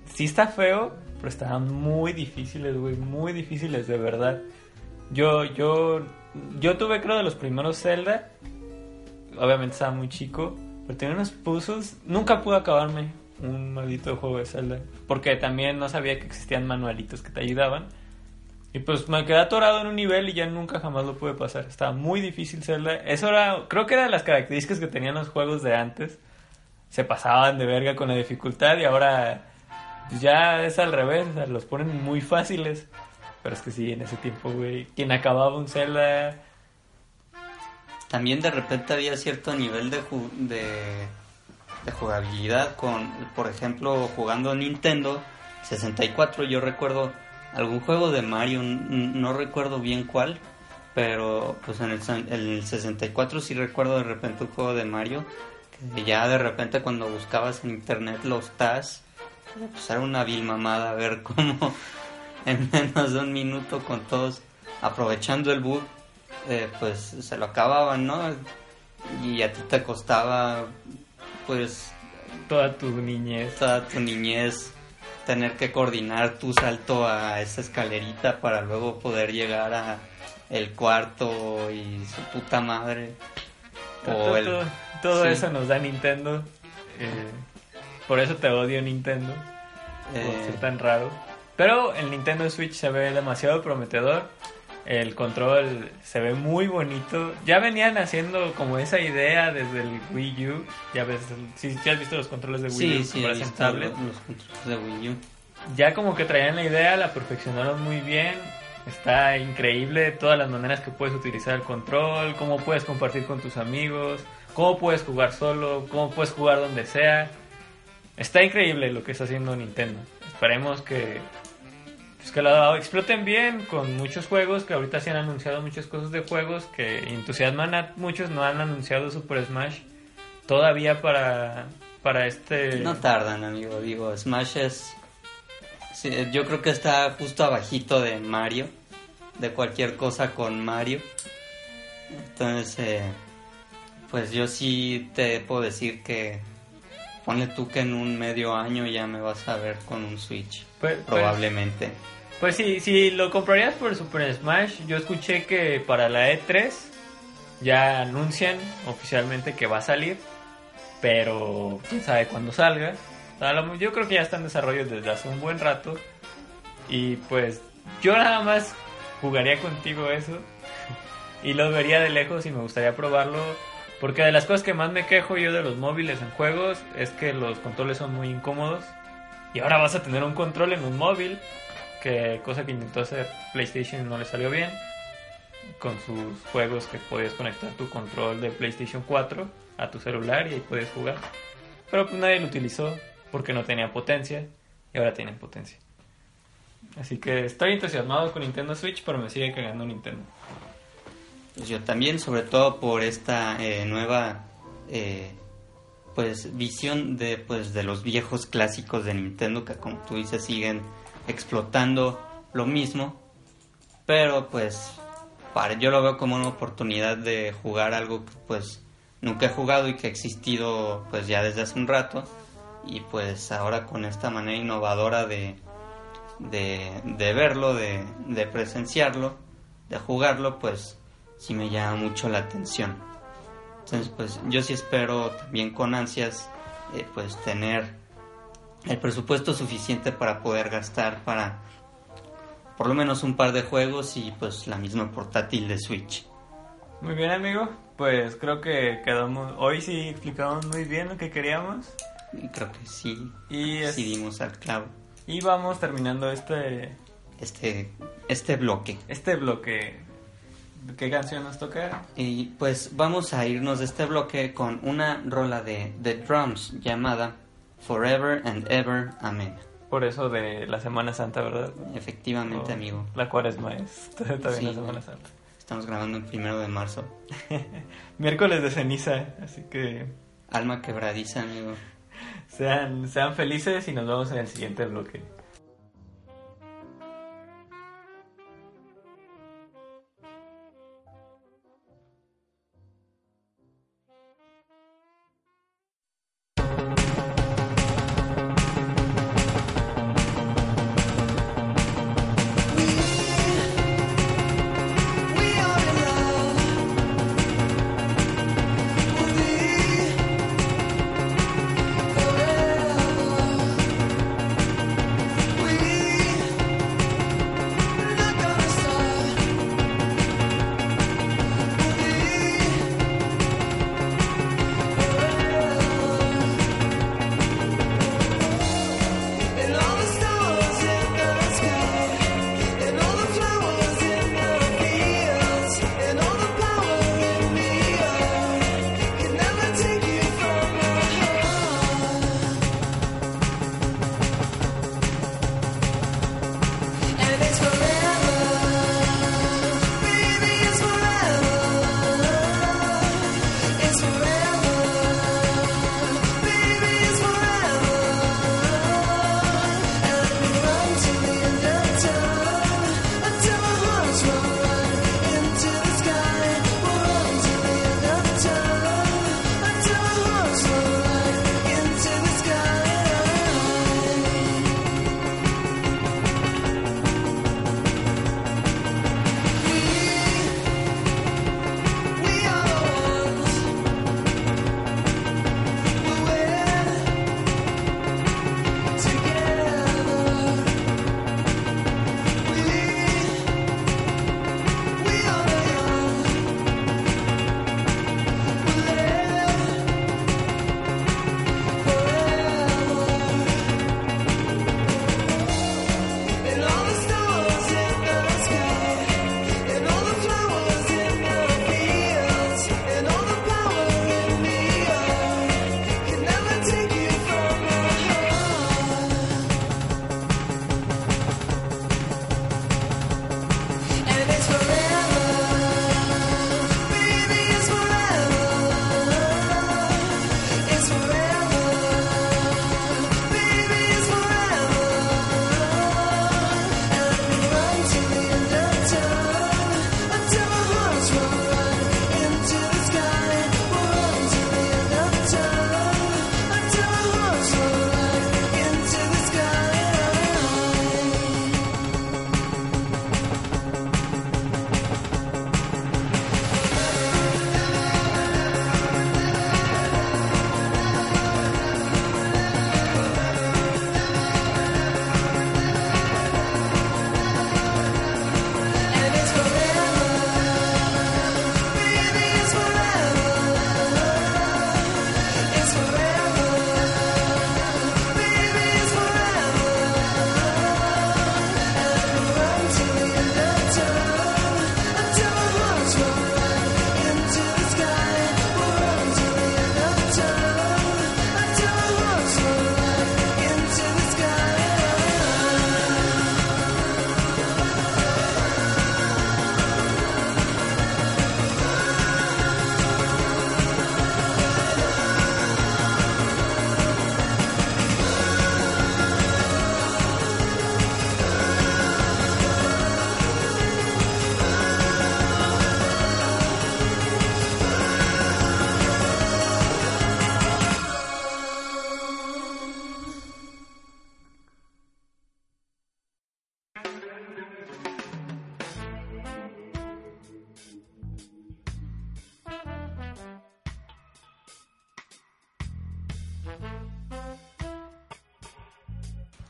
sí está feo, pero estaban muy difíciles, güey, muy difíciles, de verdad. Yo, yo, yo tuve creo de los primeros Zelda, obviamente estaba muy chico, pero tenía unos puzzles, nunca pude acabarme un maldito juego de Zelda, porque también no sabía que existían manualitos que te ayudaban. Y pues me quedé atorado en un nivel y ya nunca jamás lo pude pasar. Estaba muy difícil Zelda. Eso era, creo que era de las características que tenían los juegos de antes. Se pasaban de verga con la dificultad y ahora pues ya es al revés, o sea, los ponen muy fáciles. Pero es que sí, en ese tiempo, güey, quien acababa un Zelda... también de repente había cierto nivel de, ju- de, de jugabilidad con, por ejemplo, jugando Nintendo 64. Yo recuerdo algún juego de Mario, no recuerdo bien cuál, pero pues en el, san- en el 64 sí recuerdo de repente un juego de Mario que ya de repente cuando buscabas en internet los TAS, pues era una vil mamada ver cómo en menos de un minuto con todos aprovechando el bug eh, pues se lo acababan, ¿no? Y a ti te costaba, pues, Toda tu niñez. toda tu niñez tener que coordinar tu salto a esa escalerita para luego poder llegar a el cuarto y su puta madre. Todo, O el, todo- todo sí. eso nos da Nintendo. eh, por eso te odio Nintendo. por eh, ser tan raro. Pero el Nintendo Switch se ve demasiado prometedor. El control se ve muy bonito. Ya venían haciendo como esa idea desde el Wii U. Ya ves, si has visto los controles de Wii sí, U sí, tablet. los, los controles de Wii U. Ya como que traían la idea, la perfeccionaron muy bien. Está increíble todas las maneras que puedes utilizar el control, cómo puedes compartir con tus amigos, cómo puedes jugar solo, cómo puedes jugar donde sea. Está increíble lo que está haciendo Nintendo. Esperemos que pues que lo exploten bien con muchos juegos que ahorita se han anunciado muchas cosas de juegos que entusiasman a muchos, no han anunciado Super Smash todavía para para este No tardan, amigo. Digo, Smash es. sí, yo creo que está justo abajito de Mario. De cualquier cosa con Mario. Entonces, eh, pues yo sí te puedo decir que. Ponle tú que en un medio año ya me vas a ver con un Switch. Pues- pues- Probablemente. Pues sí, si lo comprarías por Super Smash, yo escuché que para la E3 ya anuncian oficialmente que va a salir, pero quién sabe cuándo salga. Yo creo que ya está en desarrollo desde hace un buen rato. Y pues yo nada más jugaría contigo eso. Y lo vería de lejos y me gustaría probarlo. Porque de las cosas que más me quejo yo de los móviles en juegos es que los controles son muy incómodos. Y ahora vas a tener un control en un móvil. Cosa que intentó hacer PlayStation no le salió bien. Con sus juegos que podías conectar tu control de PlayStation 4 a tu celular y ahí puedes jugar. Pero pues nadie lo utilizó porque no tenía potencia. Y ahora tienen potencia. Así que estoy entusiasmado con Nintendo Switch, pero me sigue cagando Nintendo. Pues yo también, sobre todo por esta eh, nueva eh, pues visión de pues de los viejos clásicos de Nintendo que como tú dices siguen explotando lo mismo, pero pues para yo lo veo como una oportunidad de jugar algo que pues nunca he jugado y que ha existido pues ya desde hace un rato y pues ahora con esta manera innovadora de de, verlo, de, de presenciarlo, de jugarlo, pues sí me llama mucho la atención. Entonces, pues yo sí espero también con ansias, eh, pues tener el presupuesto suficiente para poder gastar para por lo menos un par de juegos y pues la misma portátil de Switch. Muy bien, amigo. Pues creo que quedamos. Hoy sí explicamos muy bien lo que queríamos. Creo que sí, Y, es- sí dimos al clavo. y vamos terminando este Este, este bloque. este bloque. ¿Qué canción nos toca? Y pues vamos a irnos de este bloque con una rola de The Drums llamada Forever and Ever Amen. Por eso de la Semana Santa, ¿verdad? Efectivamente, Oh, amigo. La cuaresma es también Sí. la Semana Santa. Estamos grabando el primero de marzo. Miércoles de ceniza, así que Alma quebradiza, amigo. sean, sean felices y nos vemos en el siguiente bloque.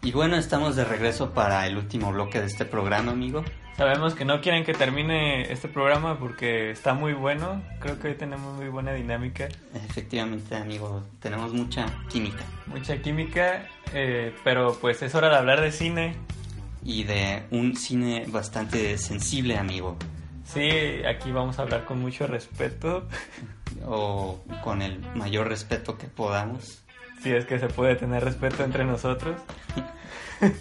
Y bueno, estamos de regreso para el último bloque de este programa, amigo. Sabemos que no quieren que termine este programa porque está muy bueno. Creo que hoy tenemos muy buena dinámica, Efectivamente, amigo, tenemos mucha química mucha química, eh, pero pues es hora de hablar de cine. y de un cine bastante sensible, amigo, Sí, aquí vamos a hablar con mucho respeto, o con el mayor respeto que podamos. Si es que se puede tener respeto entre nosotros.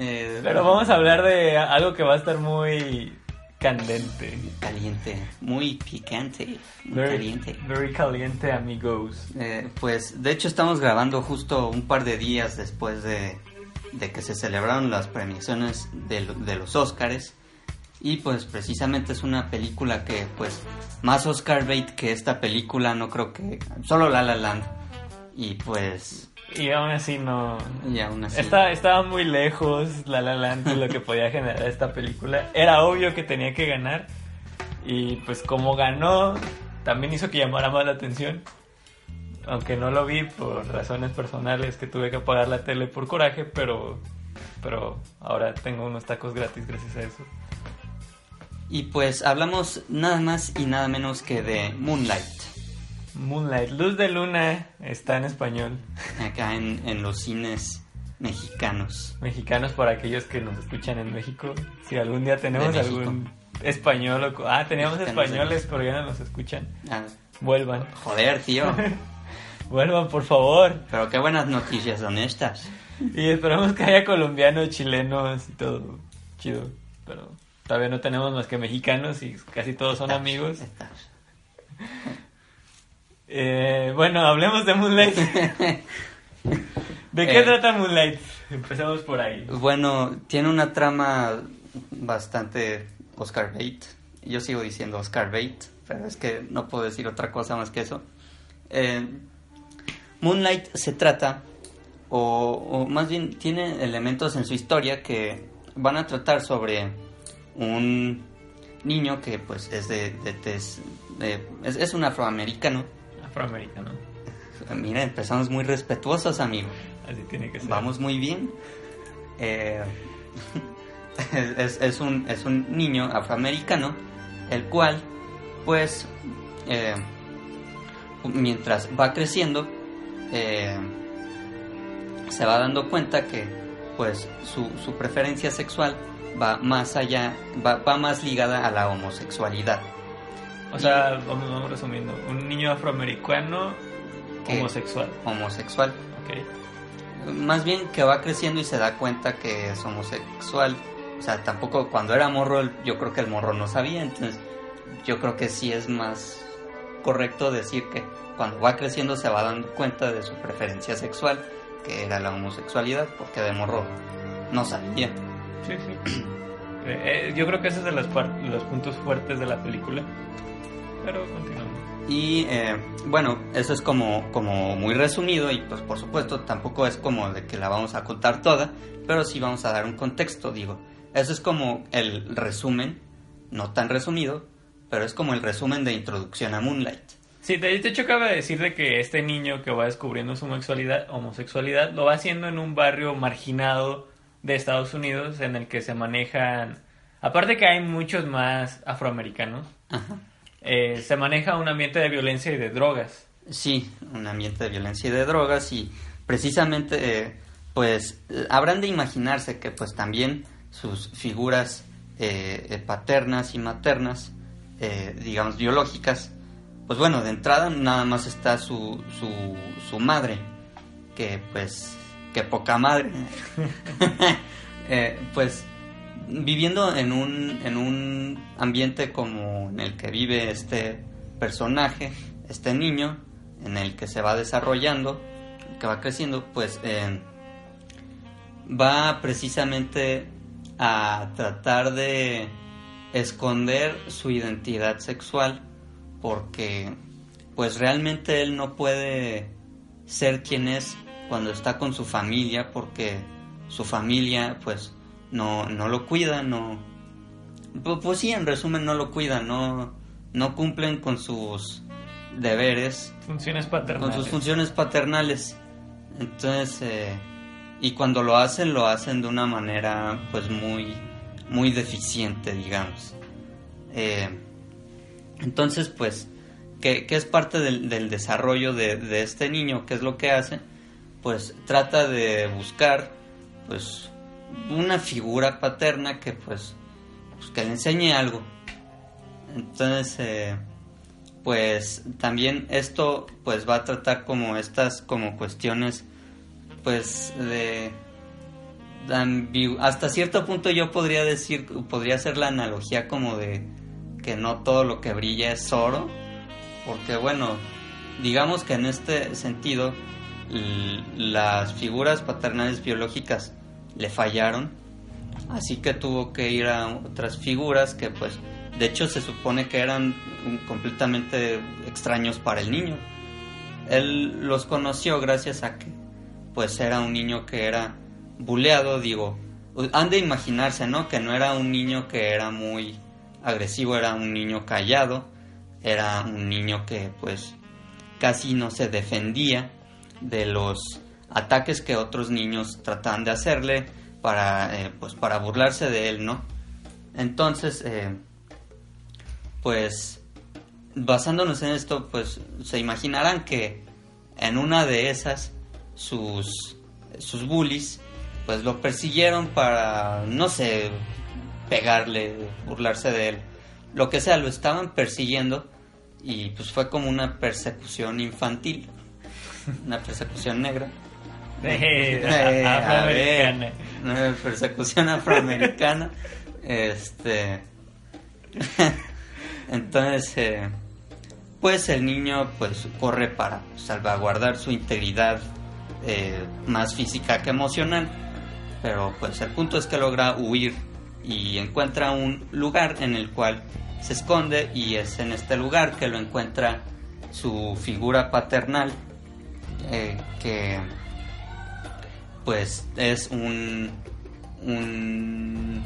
Eh, Pero vamos a hablar de algo que va a estar muy candente. Caliente, muy picante, muy Very, caliente. very caliente, amigos. Eh, pues de hecho estamos grabando justo un par de días después de, de que se celebraron las premiaciones de, de los Oscars y pues precisamente es una película que pues más Oscar bait que esta película no creo que solo La La Land y pues Y aún así no... y aún así Está, estaba muy lejos La La Land de lo que podía generar esta película. Era obvio que tenía que ganar. Y pues como ganó, también hizo que llamara más la atención. Aunque no lo vi por razones personales que tuve que apagar la tele por coraje, pero, pero ahora tengo unos tacos gratis gracias a eso. y pues hablamos nada más y nada menos que de Moonlight Moonlight, Luz de Luna, está en español. acá en, en los cines mexicanos Mexicanos para aquellos que nos escuchan en México. Si algún día tenemos algún español o... Ah, teníamos Mexicanos españoles, pero ya no nos escuchan. Ah, Vuelvan. joder tío Vuelvan, por favor. pero qué buenas noticias son estas Y esperamos que haya colombianos, chilenos y todo. Chido. Pero todavía no tenemos más que mexicanos y casi todos son amigos. Estas. Eh, bueno, hablemos de Moonlight. ¿De qué Eh. trata Moonlight? Empezamos por ahí. Bueno, tiene una trama bastante Oscar bait. Yo sigo diciendo Oscar bait, pero es que no puedo decir otra cosa más que eso. Eh, Moonlight se trata, o, o más bien tiene elementos en su historia que van a tratar sobre un niño que pues es de, de de- es, es un afroamericano. Afroamericano. Mira, empezamos muy respetuosos, amigo. Así tiene que ser. Vamos muy bien. Eh, es, es un, es un niño afroamericano, el cual, pues, eh, mientras va creciendo, eh, se va dando cuenta que, pues, su, su preferencia sexual va más allá, va, va más ligada a la homosexualidad. O sea, vamos, vamos resumiendo. Un niño afroamericano homosexual. Homosexual. Ok. Más bien que va creciendo y se da cuenta que es homosexual. O sea, tampoco cuando era morro, yo creo que el morro no sabía. Entonces, yo creo que sí es más correcto decir que cuando va creciendo se va dando cuenta de su preferencia sexual, que era la homosexualidad, porque de morro no sabía. Sí, sí. Eh, yo creo que ese es de los puntos fuertes de la película. Pero continuamos. Y eh, bueno, eso es como, como muy resumido y pues por supuesto tampoco es como de que la vamos a contar toda, pero sí vamos a dar un contexto, digo. Eso es como el resumen, no tan resumido, pero es como el resumen de introducción a Moonlight. Sí, de hecho acaba de decir de que este niño que va descubriendo su homosexualidad, homosexualidad lo va haciendo en un barrio marginado de Estados Unidos en el que se manejan, aparte que hay muchos más afroamericanos, Ajá. Eh, se maneja un ambiente de violencia y de drogas. Sí, un ambiente de violencia y de drogas y precisamente eh, pues eh, habrán de imaginarse que pues también sus figuras paternas y maternas, digamos biológicas, pues bueno, de entrada nada más está su, su, madre, que pues, que poca madre, pues viviendo en un, en un ambiente como en el que vive este personaje, este niño, en el que se va desarrollando, que va creciendo, pues eh, va precisamente a tratar de esconder su identidad sexual porque pues realmente él no puede ser quien es cuando está con su familia porque su familia pues no, no lo cuida, no pu- pues sí en resumen no lo cuida, no, no cumplen con sus deberes Funciones con paternales. sus funciones paternales. Entonces, eh, y cuando lo hacen lo hacen de una manera pues muy muy deficiente digamos Eh, entonces pues que, que es parte del, del desarrollo de, de este niño qué es lo que hace pues trata de buscar pues una figura paterna que pues, pues, que le enseñe algo. Entonces eh, pues también esto pues va a tratar como estas como cuestiones pues de, hasta cierto punto yo podría decir podría hacer la analogía como de que no todo lo que brilla es oro porque bueno digamos que en este sentido las figuras paternales biológicas le fallaron. Así que tuvo que ir a otras figuras que pues de hecho se supone que eran completamente extraños para el niño. Él los conoció gracias a que pues era un niño que era buleado digo. Han de imaginarse no que no era un niño que era muy agresivo era un niño callado era un niño que pues casi no se defendía de los ataques que otros niños trataban de hacerle para eh, pues para burlarse de él no entonces eh, pues basándonos en esto pues se imaginarán que en una de esas sus sus bullies pues lo persiguieron para no sé pegarle burlarse de él. Lo que sea lo estaban persiguiendo y pues fue como una persecución infantil una persecución negra Eh, afroamericana. ver, persecución afroamericana este entonces eh, pues el niño pues corre para salvaguardar su integridad eh, más física que emocional pero pues el punto es que logra huir y encuentra un lugar en el cual se esconde y es en este lugar que lo encuentra su figura paternal eh, que pues es un un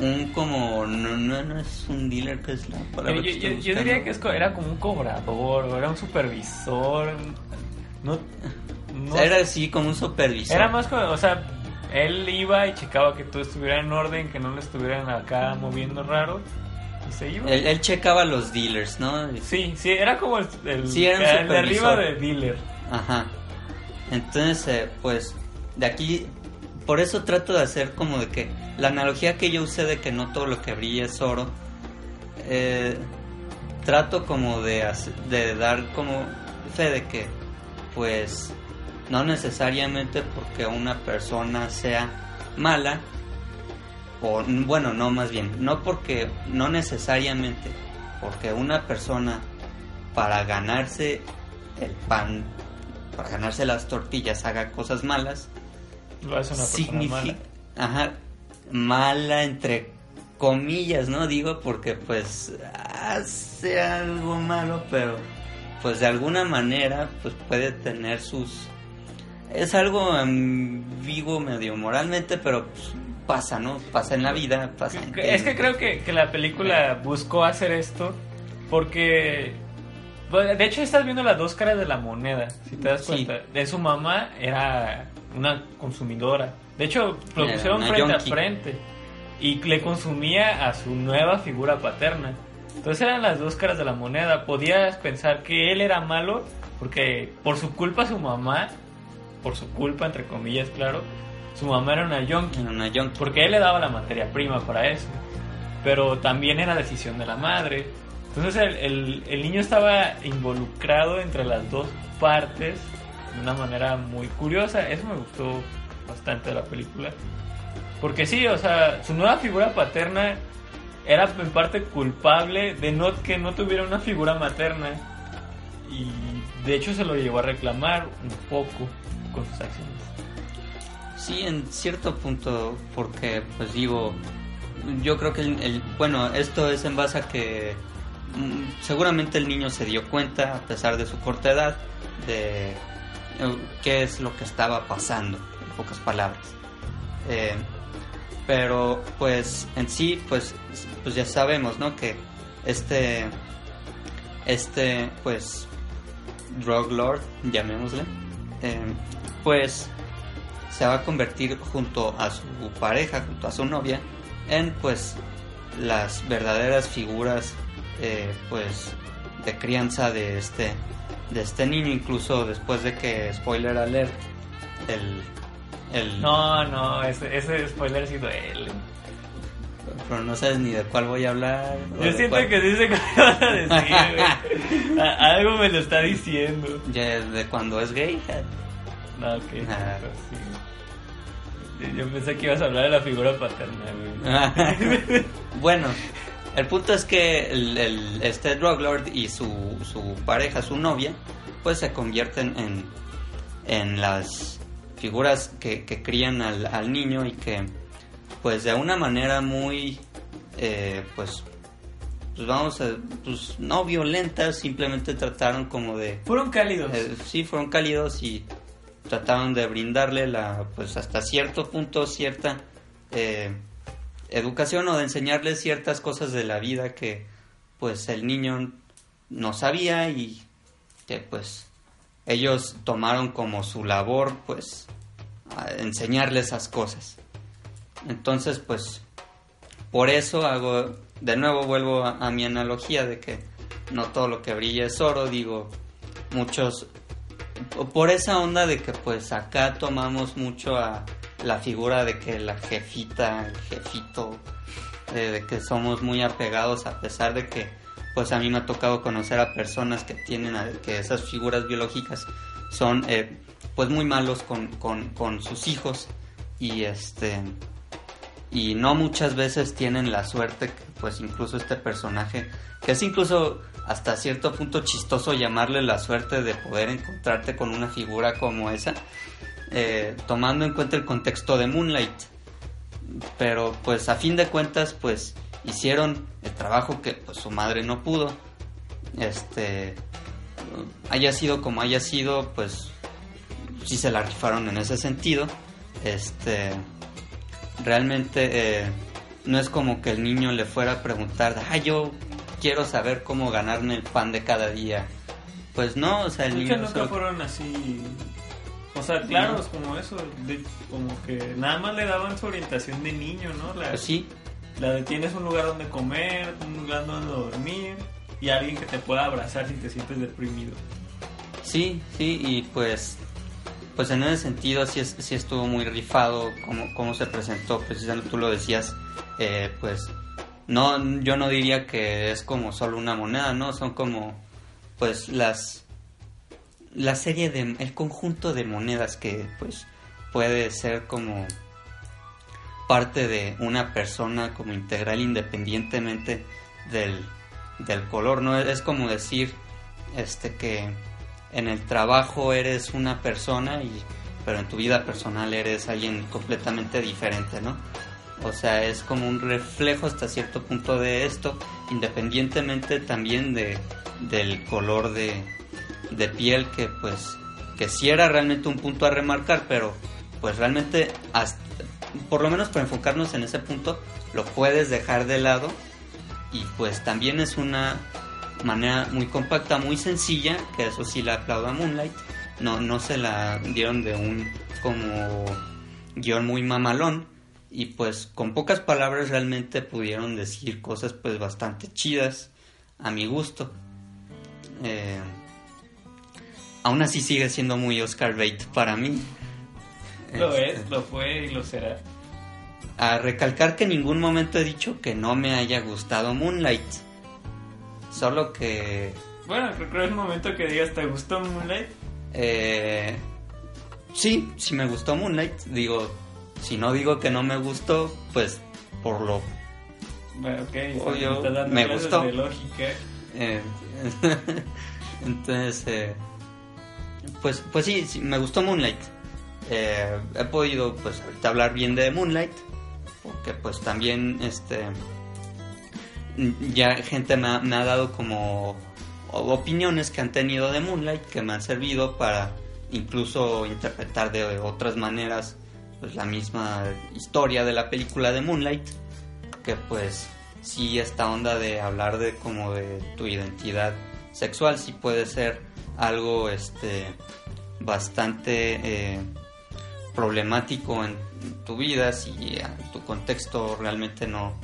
un como no, no, no es un dealer que es la palabra yo- que yo- yo diría que es era como un cobrador, era un supervisor. No, no- era así como un supervisor era más como, o sea, él iba y checaba que todo estuviera en orden, que no le estuvieran acá moviendo raro. Y se iba. él, él checaba los dealers no Sí, sí, era como el, el, Sí, era un el de arriba de dealer. Ajá. Entonces, eh, pues, de aquí, por eso trato de hacer como de que la analogía que yo usé de que no todo lo que brilla es oro, eh, trato como de, de dar como fe de que, pues, no necesariamente porque una persona sea mala, o bueno, no más bien, no porque, no necesariamente porque una persona para ganarse el pan, para ganarse las tortillas haga cosas malas, Lo hace una persona mala. significa, ajá, mala entre comillas, ¿no? Digo porque pues hace algo malo, pero pues de alguna manera pues puede tener sus es algo ambiguo medio moralmente, pero pues, pasa, ¿no? Pasa en la vida, pasa en Es que creo que, que la película buscó hacer esto porque... De hecho, estás viendo las dos caras de la moneda, si te das Sí. cuenta. De su mamá era una consumidora. De hecho, lo pusieron una frente yonki. a frente. Y le consumía a su nueva figura paterna. Entonces eran las dos caras de la moneda. Podías pensar que él era malo porque por su culpa su mamá, por su culpa entre comillas, claro, su mamá era una yonki. Era una yonki. Porque él le daba la materia prima para eso. Pero también era decisión de la madre. Entonces el, el- el niño estaba involucrado entre las dos partes de una manera muy curiosa. Eso me gustó bastante de la película. Porque sí, o sea, su nueva figura paterna era en parte culpable de no, que no tuviera una figura materna. Y de hecho se lo llevó a reclamar un poco con sus acciones. Sí, en cierto punto, porque pues digo, yo creo que bueno, esto es en base a que mm, seguramente el niño se dio cuenta, a pesar de su corta edad, de qué es lo que estaba pasando, en pocas palabras. Eh, pero pues en sí, pues, pues ya sabemos, ¿no? Que este, este, pues, drug lord, llamémosle, eh, pues se va a convertir junto a su pareja, junto a su novia, en pues las verdaderas figuras eh, pues de crianza de este de este niño incluso después de que spoiler alert el el No, no, ese, ese spoiler sí duele. pero no sabes ni de cuál voy a hablar Yo siento cuál- que sé qué me van a decir, Algo me lo está diciendo. ya de cuando es gay No, ok. Ah. pues sí. Yo- Yo pensé que ibas a hablar de la figura paterna, güey. bueno, el punto es que el, el- este Druglord y su, su pareja, su novia, pues se convierten en, en las figuras que, que crían al, al niño y que, pues de una manera muy, eh, pues, pues vamos a, pues no violenta, simplemente trataron como de Fueron cálidos. eh, sí fueron cálidos y trataron de brindarle la pues hasta cierto punto cierta eh, educación o de enseñarle ciertas cosas de la vida que pues el niño no sabía y que pues ellos tomaron como su labor pues a enseñarle esas cosas. Entonces pues por eso hago de nuevo vuelvo a, a mi analogía de que no todo lo que brilla es oro digo muchos por esa onda de que pues acá tomamos mucho a la figura de que la jefita, el jefito, eh, de que somos muy apegados a pesar de que pues a mí me ha tocado conocer a personas que tienen a- que esas figuras biológicas son eh, pues muy malos con, con, con sus hijos. Y este y no muchas veces tienen la suerte que pues incluso este personaje que es incluso hasta cierto punto chistoso llamarle la suerte de poder encontrarte con una figura como esa eh, tomando en cuenta el contexto de Moonlight pero pues a fin de cuentas pues hicieron el trabajo que pues su madre no pudo este haya sido como haya sido pues sí se la rifaron en ese sentido este realmente eh, no es como que el niño le fuera a preguntar, ah, yo quiero saber cómo ganarme el pan de cada día. Pues no, o sea, el Es que niño... nunca solo- fueron así. O sea, claros como eso. de- como que nada más le daban su orientación de niño, ¿no? La, Pues sí, la de tienes un lugar donde comer, un lugar donde dormir y alguien que te pueda abrazar si te sientes deprimido. sí, sí, y pues... Pues en ese sentido sí, es- sí estuvo muy rifado cómo, cómo se presentó, precisamente tú lo decías, eh, pues no, yo no diría que es como solo una moneda, ¿no? Son como pues las la serie de el conjunto de monedas que pues puede ser como parte de una persona como integral independientemente del, del color no es como decir este que en el trabajo eres una persona y pero en tu vida personal eres alguien completamente diferente no o sea es como un reflejo hasta cierto punto de esto independientemente también de del color de, de piel que pues que sí era realmente un punto a remarcar pero pues realmente por lo menos para enfocarnos en ese punto lo puedes dejar de lado y pues también es una manera muy compacta muy sencilla que eso sí la aplaudo a Moonlight. No no se la dieron de un como guion muy mamalón y pues con pocas palabras realmente pudieron decir cosas pues bastante chidas a mi gusto. Eh, aún así sigue siendo muy Oscar bait para mí Lo Este, es, lo fue y lo será. a recalcar que en ningún momento he dicho que no me haya gustado Moonlight solo que Bueno, creo que es el momento que digas, ¿te gustó Moonlight? eh, sí sí me gustó Moonlight digo si no digo que no me gustó pues por lo Bueno, ok, Obvio, me me gustó. de lógica. Eh, entonces, eh, pues, pues sí, sí, me gustó Moonlight. Eh, he podido, pues, ahorita hablar bien de Moonlight, porque pues también, este, ya gente me ha, me ha dado como opiniones que han tenido de Moonlight que me han servido para incluso interpretar de otras maneras pues la misma historia de la película de Moonlight que pues sí esta onda de hablar de como de tu identidad sexual sí puede ser algo este bastante eh, problemático en tu vida si a tu contexto realmente no,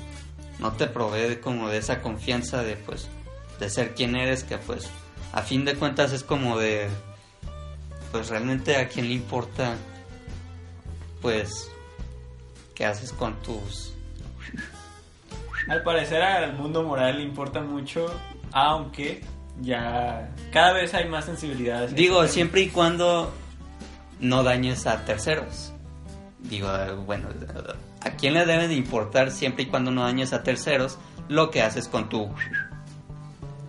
no te provee como de esa confianza de pues de ser quien eres que pues a fin de cuentas es como de pues realmente a quién le importa pues qué haces con tus Al parecer al mundo moral le importa mucho, aunque ya cada vez hay más sensibilidad. Digo, siempre y cuando no dañes a terceros. Digo, bueno, ¿a quién le debe de importar siempre y cuando no dañes a terceros lo que haces con tu...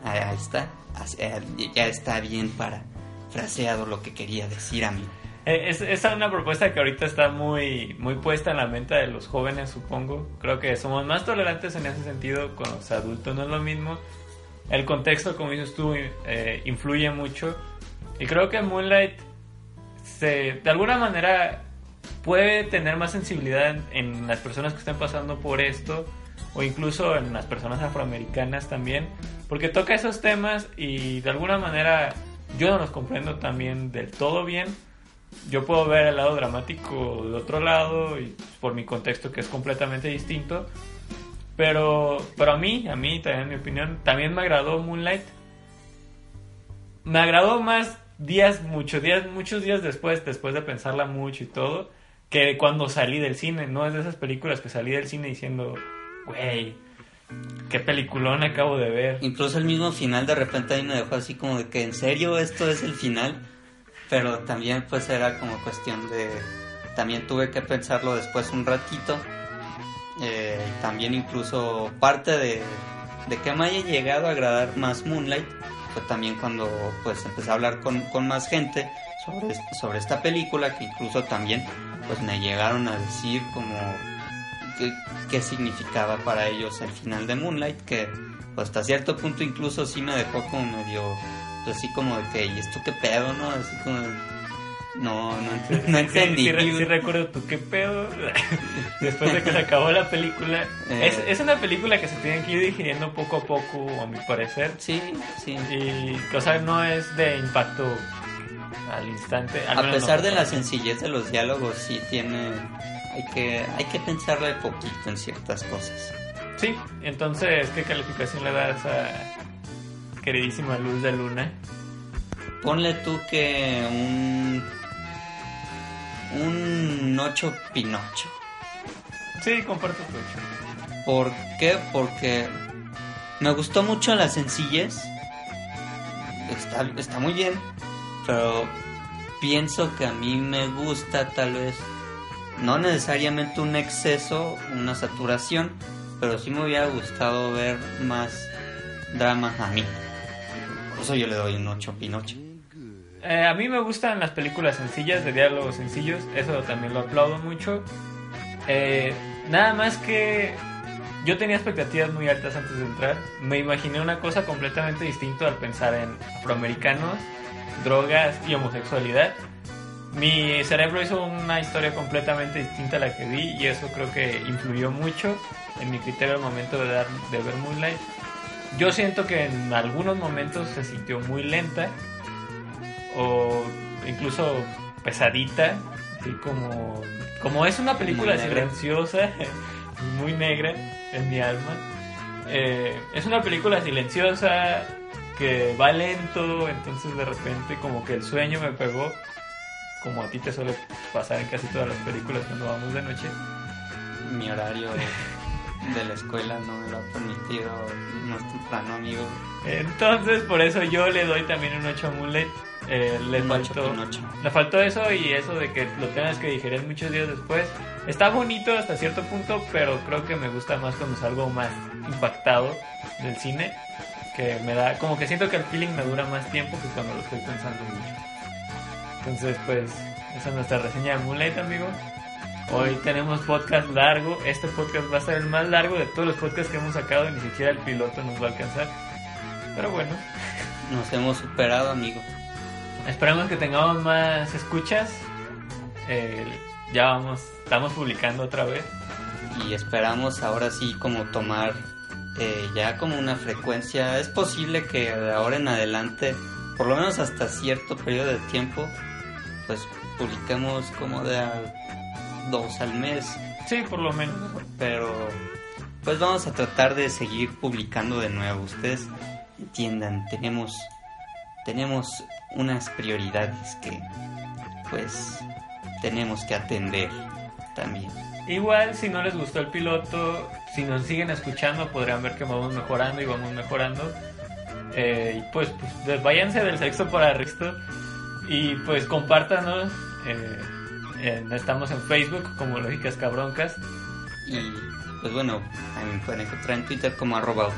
Ahí, ahí está. Eh, Ya está bien para fraseado lo que quería decir a mí. Eh, Es, es una propuesta que ahorita está muy, muy puesta en la mente de los jóvenes, supongo. Creo que somos más tolerantes en ese sentido con los adultos, no es lo mismo. El contexto, como dices tú, eh, influye mucho. Y creo que Moonlight, se, de alguna manera, puede tener más sensibilidad en, las personas que están pasando por esto, o incluso en las personas afroamericanas también, porque toca esos temas y de alguna manera yo no los comprendo también del todo bien yo puedo ver el lado dramático de otro lado y por mi contexto que es completamente distinto. Pero, pero a mí, a mí también en mi opinión, también me agradó Moonlight. Me agradó más días, muchos días, muchos días después, después de pensarla mucho y todo, que cuando salí del cine. No es de esas películas que salí del cine diciendo, güey, qué peliculón acabo de ver. Incluso el mismo final de repente ahí me dejó así como de que en serio esto es el final. Pero también pues era como cuestión de... También tuve que pensarlo después un ratito. Eh, también incluso parte de, de que me haya llegado a agradar más Moonlight fue también cuando pues empecé a hablar con, con más gente sobre, sobre esta película que incluso también pues me llegaron a decir como qué, qué significaba para ellos el final de Moonlight que hasta cierto punto incluso sí me dejó como medio pues, así como de que esto qué pedo no así como no no, ent- no entendí sí, sí recuerdo tú qué pedo. Después de que se acabó la película. Eh. Es, es una película que se tiene que ir digiriendo poco a poco, a mi parecer. sí sí Y, o sea, no es de impacto al instante. al a pesar no. de la sencillez de los diálogos sí tiene hay que hay que pensarle poquito en ciertas cosas Sí, entonces, ¿qué calificación le das a queridísima Luz de Luna? ponle tú que un un 8 Pinocho Sí, comparto tu hecho. ¿Por qué? Porque me gustó mucho la sencillez. Está, está muy bien. Pero pienso que a mí me gusta tal vez, no necesariamente un exceso, una saturación, pero sí me hubiera gustado ver más drama a mí. Por eso yo le doy un 8 Pinocho. Eh, a mí me gustan las películas sencillas, de diálogos sencillos, eso también lo aplaudo mucho. Eh, nada más que yo tenía expectativas muy altas antes de entrar. Me imaginé una cosa completamente distinta al pensar en afroamericanos, drogas y homosexualidad. Mi cerebro hizo una historia completamente distinta a la que vi y eso creo que influyó mucho en mi criterio al momento de, dar, de ver Moonlight. Yo siento que en algunos momentos se sintió muy lenta o incluso pesadita, así como como es una película Muy silenciosa, muy negra en mi alma. eh, es una película silenciosa que va lento, entonces de repente como que el sueño me pegó, como a ti te suele pasar en casi todas las películas cuando vamos de noche. Mi horario de la escuela no me lo ha permitido amigo. Entonces por eso yo le doy también un 8 a Moonlight. Eh, le faltó, Pinocho. le faltó eso y eso de que lo tengas que digerir muchos días después. Está bonito hasta cierto punto, pero creo que me gusta más cuando salgo más impactado del cine. Que me da, como que siento que el feeling me dura más tiempo que cuando lo estoy pensando mucho. Entonces, pues, esa es nuestra reseña de Moonlight, amigo. Hoy tenemos podcast largo. Este podcast va a ser el más largo de todos los podcasts que hemos sacado y ni siquiera el piloto nos va a alcanzar. Pero bueno, Nos hemos superado, amigo. Esperamos que tengamos más escuchas. Eh, ya vamos, estamos publicando otra vez. y esperamos ahora sí como tomar eh, ya como una frecuencia. Es posible que de ahora en adelante, por lo menos hasta cierto periodo de tiempo, pues publicamos como de a dos al mes, Sí, por lo menos. pero pues vamos a tratar de seguir publicando de nuevo. Ustedes entiendan, tenemos tenemos unas prioridades que pues tenemos que atender también. Igual, si no les gustó el piloto, si nos siguen escuchando, podrán ver que vamos mejorando y vamos mejorando. Eh, y pues, pues de- váyanse del sexto para el resto y pues compártanos. eh, estamos en Facebook como Lógicas Cabroncas. Y pues bueno, a mí me pueden encontrar en Twitter como arroba.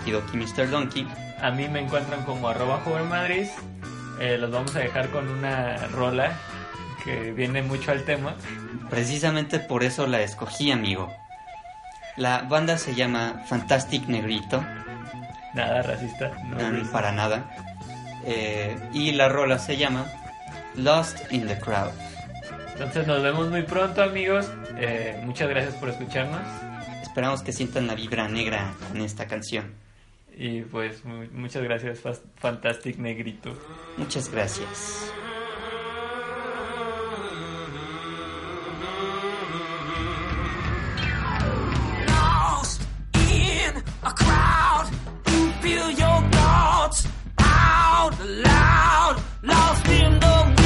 Donkey. A mí me encuentran como arroba joven Madrid. Eh, los vamos a dejar con una rola que viene mucho al tema. Precisamente por eso la escogí, amigo. La banda se llama Fantastic Negrito, Nada racista. no para nada. Eh, y la rola se llama Lost in the Crowd. Entonces nos vemos muy pronto amigos. Eh, muchas gracias por escucharnos. Esperamos que sientan la vibra negra con esta canción. Y pues mu- muchas gracias, Fantastic Negrito. Muchas gracias. lost in a crowd. You feel your thoughts out loud, lost in the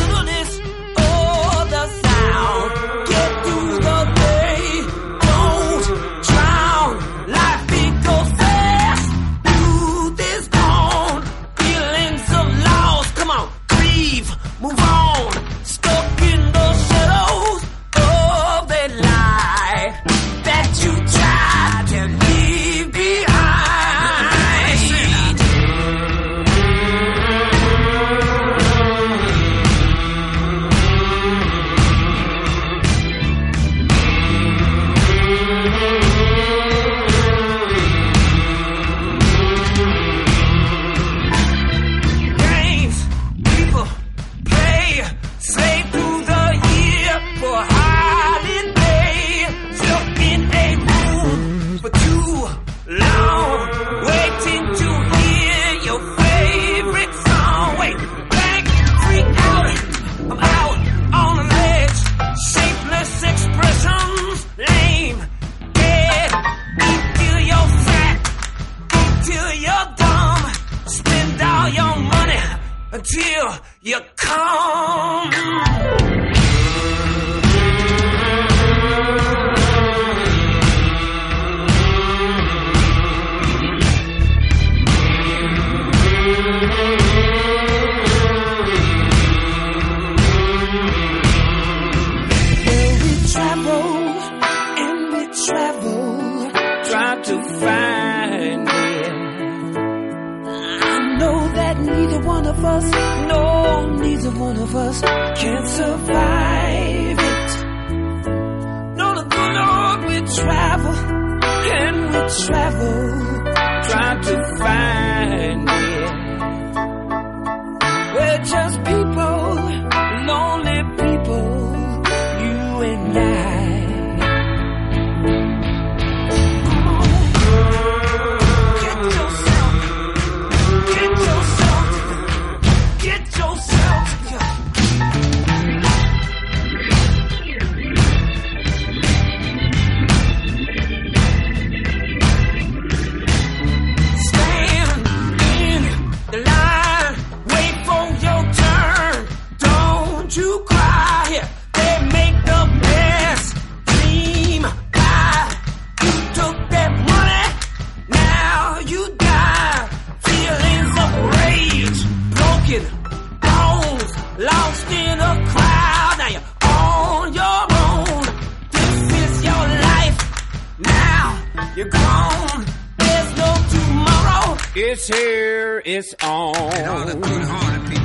It's on.